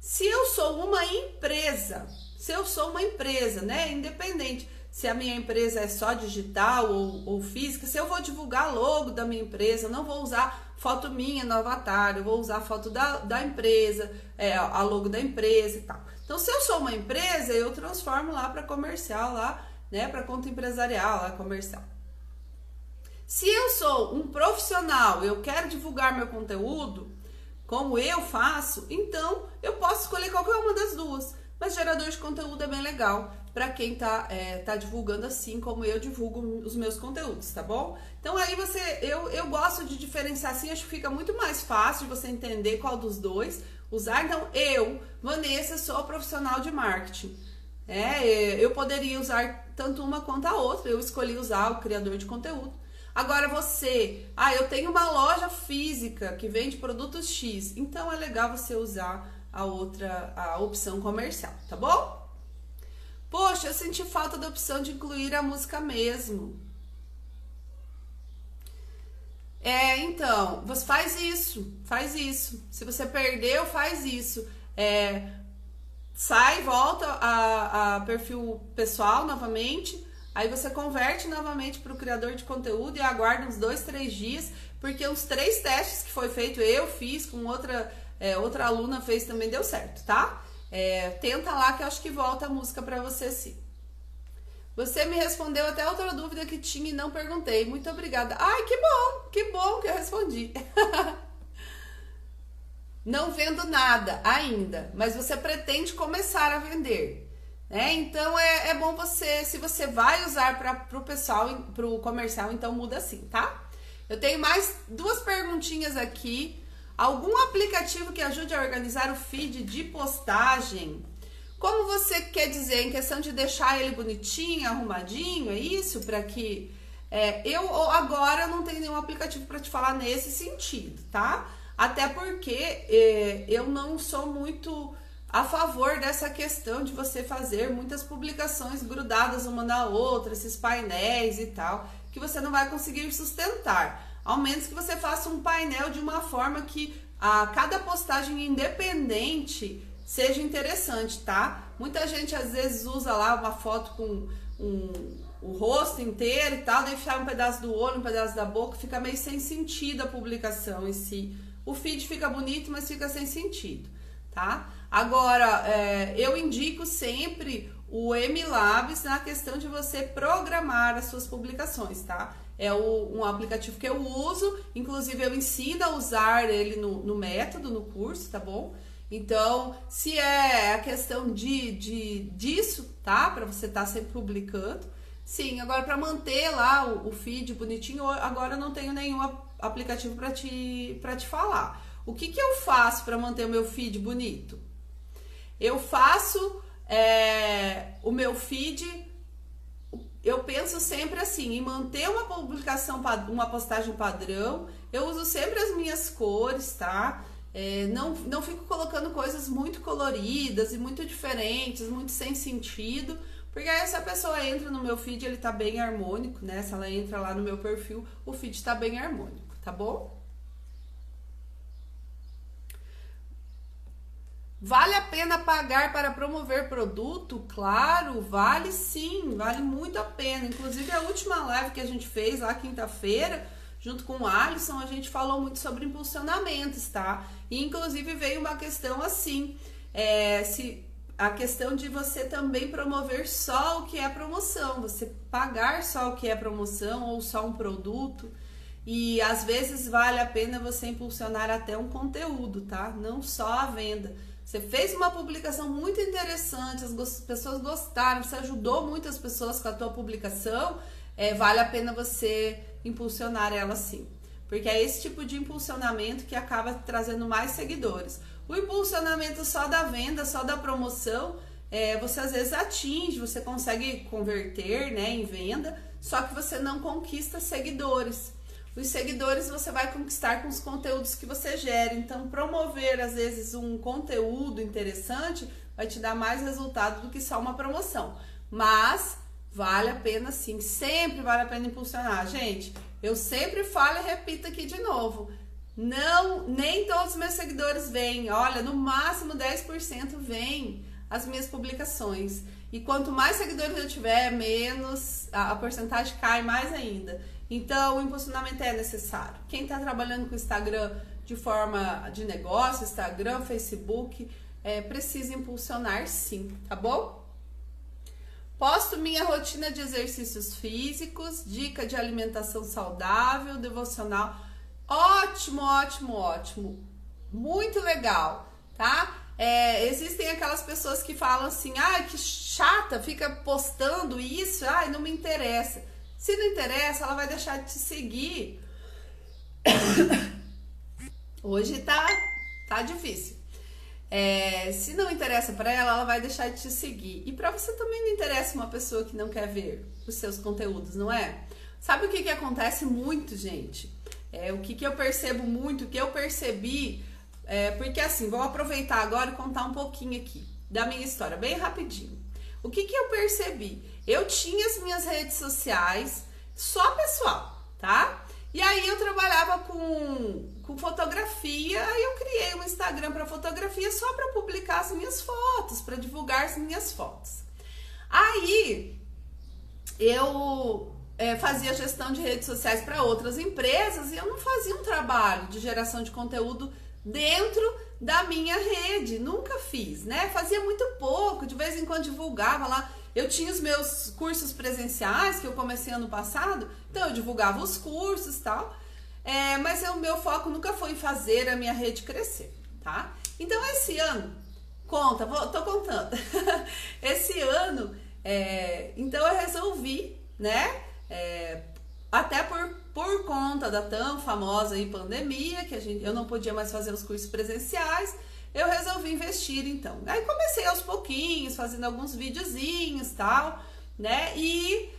Se eu sou uma empresa, se eu sou uma empresa, né, independente, se a minha empresa é só digital ou, ou física, se eu vou divulgar logo da minha empresa, não vou usar foto minha no avatar, eu vou usar foto da, da empresa, é, a logo da empresa e tal. Então, se eu sou uma empresa, eu transformo lá para comercial, lá, né, para conta empresarial, lá comercial. Se eu sou um profissional, eu quero divulgar meu conteúdo, como eu faço, então eu posso escolher qualquer uma das duas. Mas gerador de conteúdo é bem legal para quem tá, é, tá divulgando assim como eu divulgo os meus conteúdos, tá bom? Então aí você, eu, eu gosto de diferenciar assim, acho que fica muito mais fácil de você entender qual dos dois usar. Então eu, Vanessa, sou profissional de marketing. É, eu poderia usar tanto uma quanto a outra, eu escolhi usar o criador de conteúdo. Agora você, ah, eu tenho uma loja física que vende produtos X, então é legal você usar a outra, a opção comercial, tá bom? Poxa, eu senti falta da opção de incluir a música mesmo. É, então, você faz isso, faz isso. Se você perdeu, faz isso. É, sai, volta a, a perfil pessoal novamente Aí você converte novamente para o criador de conteúdo e aguarda uns dois, três dias, porque os três testes que foi feito eu fiz, com outra, é, outra aluna fez também deu certo, tá? É, tenta lá que acho que volta a música para você sim. Você me respondeu até outra dúvida que tinha e não perguntei. Muito obrigada. Ai, que bom, que bom que eu respondi. não vendo nada ainda, mas você pretende começar a vender. Né? Então é, é bom você, se você vai usar para o pessoal, para o comercial, então muda assim, tá? Eu tenho mais duas perguntinhas aqui. Algum aplicativo que ajude a organizar o feed de postagem? Como você quer dizer, em questão de deixar ele bonitinho, arrumadinho, é isso? Para que. É, eu agora não tenho nenhum aplicativo para te falar nesse sentido, tá? Até porque é, eu não sou muito a favor dessa questão de você fazer muitas publicações grudadas uma na outra, esses painéis e tal, que você não vai conseguir sustentar. Ao menos que você faça um painel de uma forma que a cada postagem independente seja interessante, tá? Muita gente às vezes usa lá uma foto com um, o rosto inteiro e tal, fica um pedaço do olho, um pedaço da boca, fica meio sem sentido a publicação em si. O feed fica bonito, mas fica sem sentido, tá? Agora, é, eu indico sempre o MLabs na questão de você programar as suas publicações, tá? É o, um aplicativo que eu uso, inclusive eu ensino a usar ele no, no método, no curso, tá bom? Então, se é a questão de, de disso, tá? Para você estar tá sempre publicando. Sim, agora para manter lá o, o, feed bonitinho, agora eu não tenho nenhum aplicativo para te, te falar. O que, que eu faço para manter o meu feed bonito? Eu faço é, o meu feed, eu penso sempre assim, em manter uma publicação, uma postagem padrão. Eu uso sempre as minhas cores, tá? É, não, não fico colocando coisas muito coloridas e muito diferentes, muito sem sentido, porque aí se a pessoa entra no meu feed, ele tá bem harmônico, né? Se ela entra lá no meu perfil, o feed tá bem harmônico, tá bom? Vale a pena pagar para promover produto? Claro, vale sim, vale muito a pena. Inclusive, a última live que a gente fez lá quinta-feira, junto com o Alisson, a gente falou muito sobre impulsionamentos, tá? E inclusive veio uma questão assim: é, se a questão de você também promover só o que é promoção, você pagar só o que é promoção ou só um produto. E às vezes vale a pena você impulsionar até um conteúdo, tá? Não só a venda. Você fez uma publicação muito interessante, as pessoas gostaram, você ajudou muitas pessoas com a tua publicação, é, vale a pena você impulsionar ela sim. Porque é esse tipo de impulsionamento que acaba trazendo mais seguidores. O impulsionamento só da venda, só da promoção, é, você às vezes atinge, você consegue converter né, em venda, só que você não conquista seguidores. Os seguidores você vai conquistar com os conteúdos que você gera. Então, promover às vezes um conteúdo interessante vai te dar mais resultado do que só uma promoção. Mas vale a pena sim, sempre vale a pena impulsionar. Gente, eu sempre falo e repito aqui de novo. Não, nem todos os meus seguidores vêm. Olha, no máximo 10% vêm as minhas publicações. E quanto mais seguidores eu tiver, menos a, a porcentagem cai mais ainda. Então, o impulsionamento é necessário. Quem está trabalhando com Instagram de forma de negócio, Instagram, Facebook, é, precisa impulsionar sim, tá bom? Posto minha rotina de exercícios físicos, dica de alimentação saudável, devocional. Ótimo, ótimo, ótimo. Muito legal, tá? É, existem aquelas pessoas que falam assim, ai, que chata, fica postando isso, ai, não me interessa. Se não interessa, ela vai deixar de te seguir. Hoje tá, tá difícil. É, se não interessa para ela, ela vai deixar de te seguir. E para você também não interessa uma pessoa que não quer ver os seus conteúdos, não é? Sabe o que, que acontece muito, gente? É, o que, que eu percebo muito, o que eu percebi, é, porque assim, vou aproveitar agora e contar um pouquinho aqui da minha história, bem rapidinho. O que, que eu percebi? Eu tinha as minhas redes sociais só pessoal, tá? E aí eu trabalhava com, com fotografia, aí eu criei um Instagram para fotografia só para publicar as minhas fotos, para divulgar as minhas fotos. Aí eu é, fazia gestão de redes sociais para outras empresas e eu não fazia um trabalho de geração de conteúdo dentro da minha rede, nunca fiz, né? Fazia muito pouco, de vez em quando divulgava lá eu tinha os meus cursos presenciais que eu comecei ano passado, então eu divulgava os cursos tal. É, mas o meu foco nunca foi fazer a minha rede crescer, tá? Então esse ano, conta, vou, tô contando. esse ano, é, então eu resolvi, né? É, até por, por conta da tão famosa aí pandemia, que a gente, eu não podia mais fazer os cursos presenciais, eu resolvi investir então. Aí comecei aos pouquinhos, fazendo alguns videozinhos tal, né? E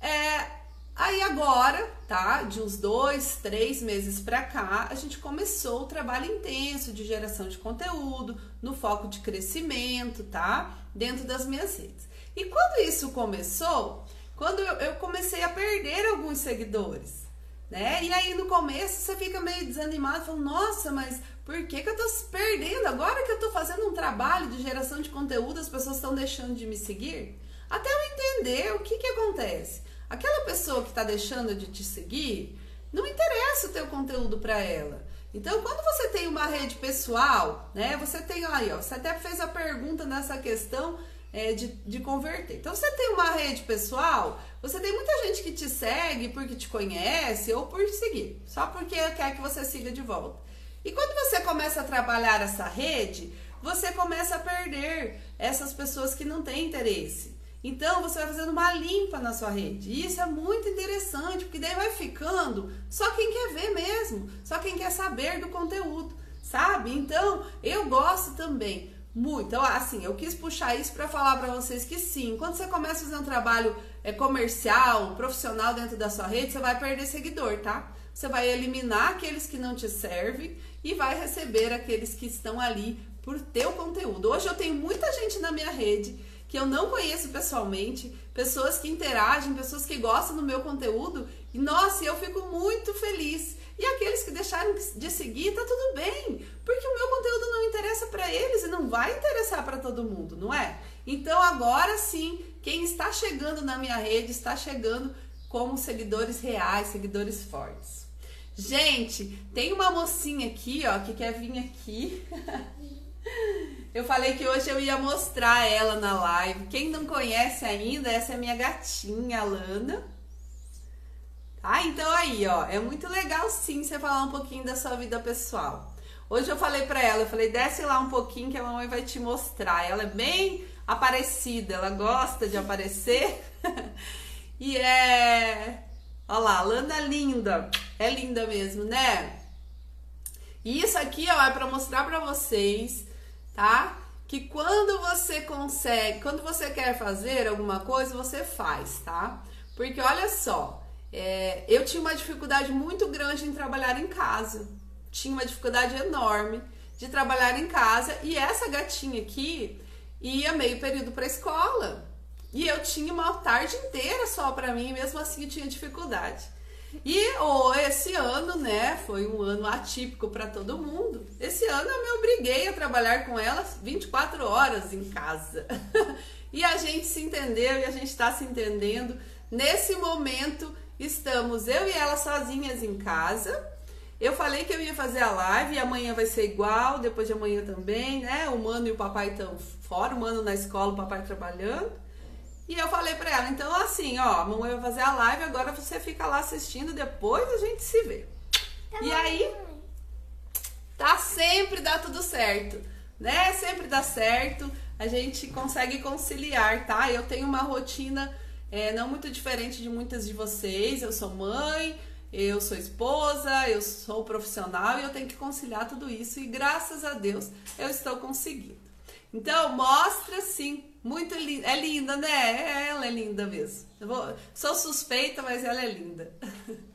é, aí agora, tá? De uns dois, três meses pra cá, a gente começou o trabalho intenso de geração de conteúdo, no foco de crescimento, tá? Dentro das minhas redes. E quando isso começou, quando eu, eu comecei a perder alguns seguidores, né? E aí no começo você fica meio desanimado, falando, nossa, mas por que, que eu tô perdendo? Agora que eu tô fazendo um trabalho de geração de conteúdo, as pessoas estão deixando de me seguir? Até eu entender o que que acontece. Aquela pessoa que está deixando de te seguir, não interessa o teu conteúdo para ela. Então, quando você tem uma rede pessoal, né? Você tem aí, ó, você até fez a pergunta nessa questão é, de, de converter. Então, você tem uma rede pessoal, você tem muita gente que te segue porque te conhece ou por seguir, só porque quer que você siga de volta. E quando você começa a trabalhar essa rede, você começa a perder essas pessoas que não têm interesse. Então você vai fazendo uma limpa na sua rede. E isso é muito interessante, porque daí vai ficando só quem quer ver mesmo, só quem quer saber do conteúdo, sabe? Então eu gosto também muito. Então, assim, eu quis puxar isso para falar para vocês que sim, quando você começa a fazer um trabalho é, comercial, profissional dentro da sua rede, você vai perder seguidor, tá? Você vai eliminar aqueles que não te servem e vai receber aqueles que estão ali por teu conteúdo. Hoje eu tenho muita gente na minha rede que eu não conheço pessoalmente, pessoas que interagem, pessoas que gostam do meu conteúdo, e nossa, eu fico muito feliz. E aqueles que deixaram de seguir, tá tudo bem, porque o meu conteúdo não interessa para eles e não vai interessar para todo mundo, não é? Então agora sim, quem está chegando na minha rede está chegando como seguidores reais, seguidores fortes. Gente, tem uma mocinha aqui, ó, que quer vir aqui. eu falei que hoje eu ia mostrar ela na live. Quem não conhece ainda, essa é minha gatinha, Lana. Tá? Então aí, ó, é muito legal sim você falar um pouquinho da sua vida pessoal. Hoje eu falei pra ela, eu falei, desce lá um pouquinho que a mamãe vai te mostrar. Ela é bem aparecida, ela gosta de aparecer. e é Olha lá, Lana linda. É linda mesmo, né? E isso aqui, ó, é para mostrar para vocês, tá? Que quando você consegue, quando você quer fazer alguma coisa, você faz, tá? Porque olha só, é, eu tinha uma dificuldade muito grande em trabalhar em casa. Tinha uma dificuldade enorme de trabalhar em casa e essa gatinha aqui ia meio período para escola. E eu tinha uma tarde inteira só para mim, mesmo assim eu tinha dificuldade. E oh, esse ano, né, foi um ano atípico para todo mundo. Esse ano eu me obriguei a trabalhar com ela 24 horas em casa. e a gente se entendeu e a gente está se entendendo. Nesse momento, estamos eu e ela sozinhas em casa. Eu falei que eu ia fazer a live e amanhã vai ser igual, depois de amanhã também, né? O mano e o papai estão fora, o mano na escola, o papai trabalhando. E eu falei pra ela, então assim, ó, a mamãe vai fazer a live, agora você fica lá assistindo, depois a gente se vê. Tá e aí, tá sempre dá tudo certo, né? Sempre dá certo, a gente consegue conciliar, tá? Eu tenho uma rotina é, não muito diferente de muitas de vocês, eu sou mãe, eu sou esposa, eu sou profissional e eu tenho que conciliar tudo isso e graças a Deus eu estou conseguindo. Então, mostra sim muito linda. É linda, né? Ela é linda mesmo. Vou, sou suspeita, mas ela é linda.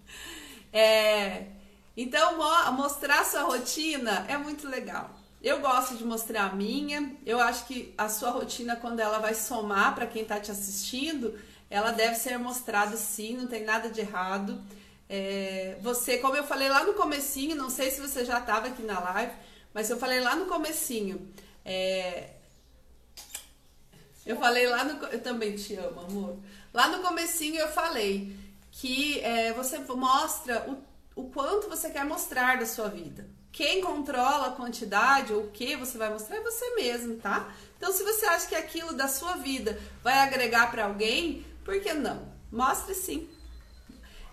É, então, mo mostrar sua rotina é muito legal. Eu gosto de mostrar a minha. Eu acho que a sua rotina, quando ela vai somar para quem está te assistindo, ela deve ser mostrada sim, não tem nada de errado. É, você, como eu falei lá no comecinho, não sei se você já estava aqui na live, mas eu falei lá no comecinho, é, eu falei lá no. Eu também te amo, amor. Lá no comecinho eu falei que é, você mostra o, o quanto você quer mostrar da sua vida. Quem controla a quantidade ou o que você vai mostrar é você mesmo, tá? Então, se você acha que aquilo da sua vida vai agregar para alguém, por que não? Mostre sim.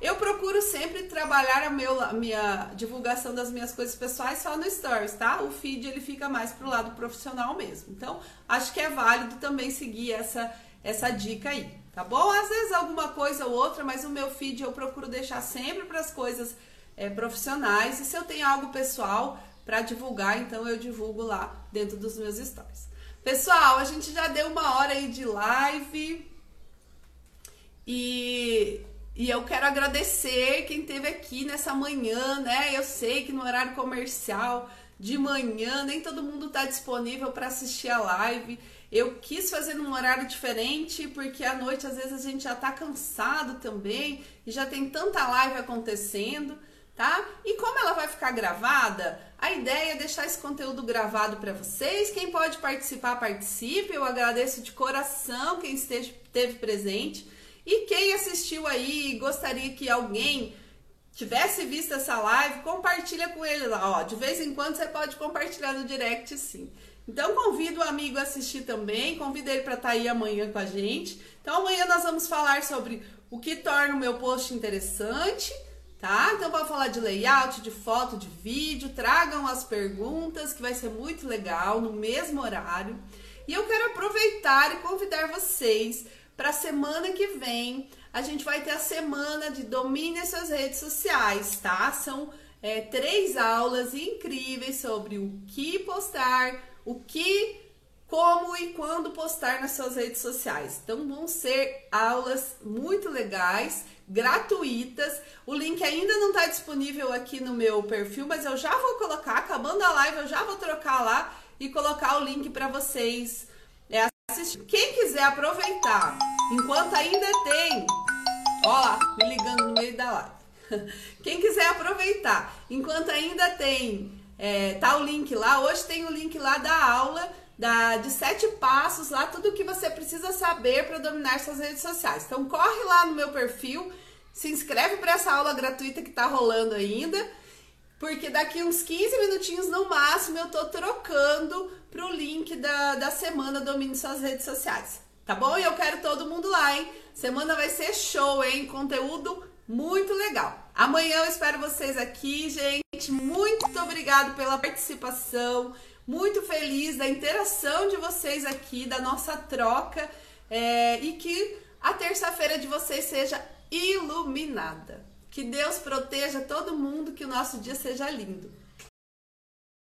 Eu procuro sempre trabalhar a, meu, a minha divulgação das minhas coisas pessoais só no Stories, tá? O feed ele fica mais pro lado profissional mesmo. Então, acho que é válido também seguir essa, essa dica aí, tá bom? Às vezes alguma coisa ou outra, mas o meu feed eu procuro deixar sempre para as coisas é, profissionais. E se eu tenho algo pessoal para divulgar, então eu divulgo lá dentro dos meus stories. Pessoal, a gente já deu uma hora aí de live. E e eu quero agradecer quem esteve aqui nessa manhã, né? Eu sei que no horário comercial de manhã nem todo mundo está disponível para assistir a live. Eu quis fazer num horário diferente porque à noite às vezes a gente já está cansado também e já tem tanta live acontecendo, tá? E como ela vai ficar gravada, a ideia é deixar esse conteúdo gravado para vocês. Quem pode participar, participe. Eu agradeço de coração quem esteve presente. E quem assistiu aí e gostaria que alguém tivesse visto essa live, compartilha com ele lá, ó. De vez em quando você pode compartilhar no direct, sim. Então convido o amigo a assistir também, convido ele para estar tá aí amanhã com a gente. Então amanhã nós vamos falar sobre o que torna o meu post interessante, tá? Então vamos falar de layout, de foto, de vídeo, tragam as perguntas que vai ser muito legal no mesmo horário. E eu quero aproveitar e convidar vocês para semana que vem, a gente vai ter a semana de domine suas redes sociais, tá? São é, três aulas incríveis sobre o que postar, o que, como e quando postar nas suas redes sociais. Então vão ser aulas muito legais, gratuitas. O link ainda não está disponível aqui no meu perfil, mas eu já vou colocar, acabando a live, eu já vou trocar lá e colocar o link para vocês é, assistir. Quem quiser aproveitar, enquanto ainda tem, ó lá, me ligando no meio da live. Quem quiser aproveitar, enquanto ainda tem, é, tá o link lá. Hoje tem o link lá da aula da, de sete passos, lá tudo que você precisa saber para dominar suas redes sociais. Então corre lá no meu perfil, se inscreve para essa aula gratuita que tá rolando ainda, porque daqui uns 15 minutinhos no máximo eu tô trocando pro link da, da semana Domine Suas Redes Sociais. Tá bom? E eu quero todo mundo lá, hein? Semana vai ser show, hein? Conteúdo muito legal. Amanhã eu espero vocês aqui, gente. Muito obrigado pela participação. Muito feliz da interação de vocês aqui, da nossa troca. É, e que a terça-feira de vocês seja iluminada. Que Deus proteja todo mundo, que o nosso dia seja lindo.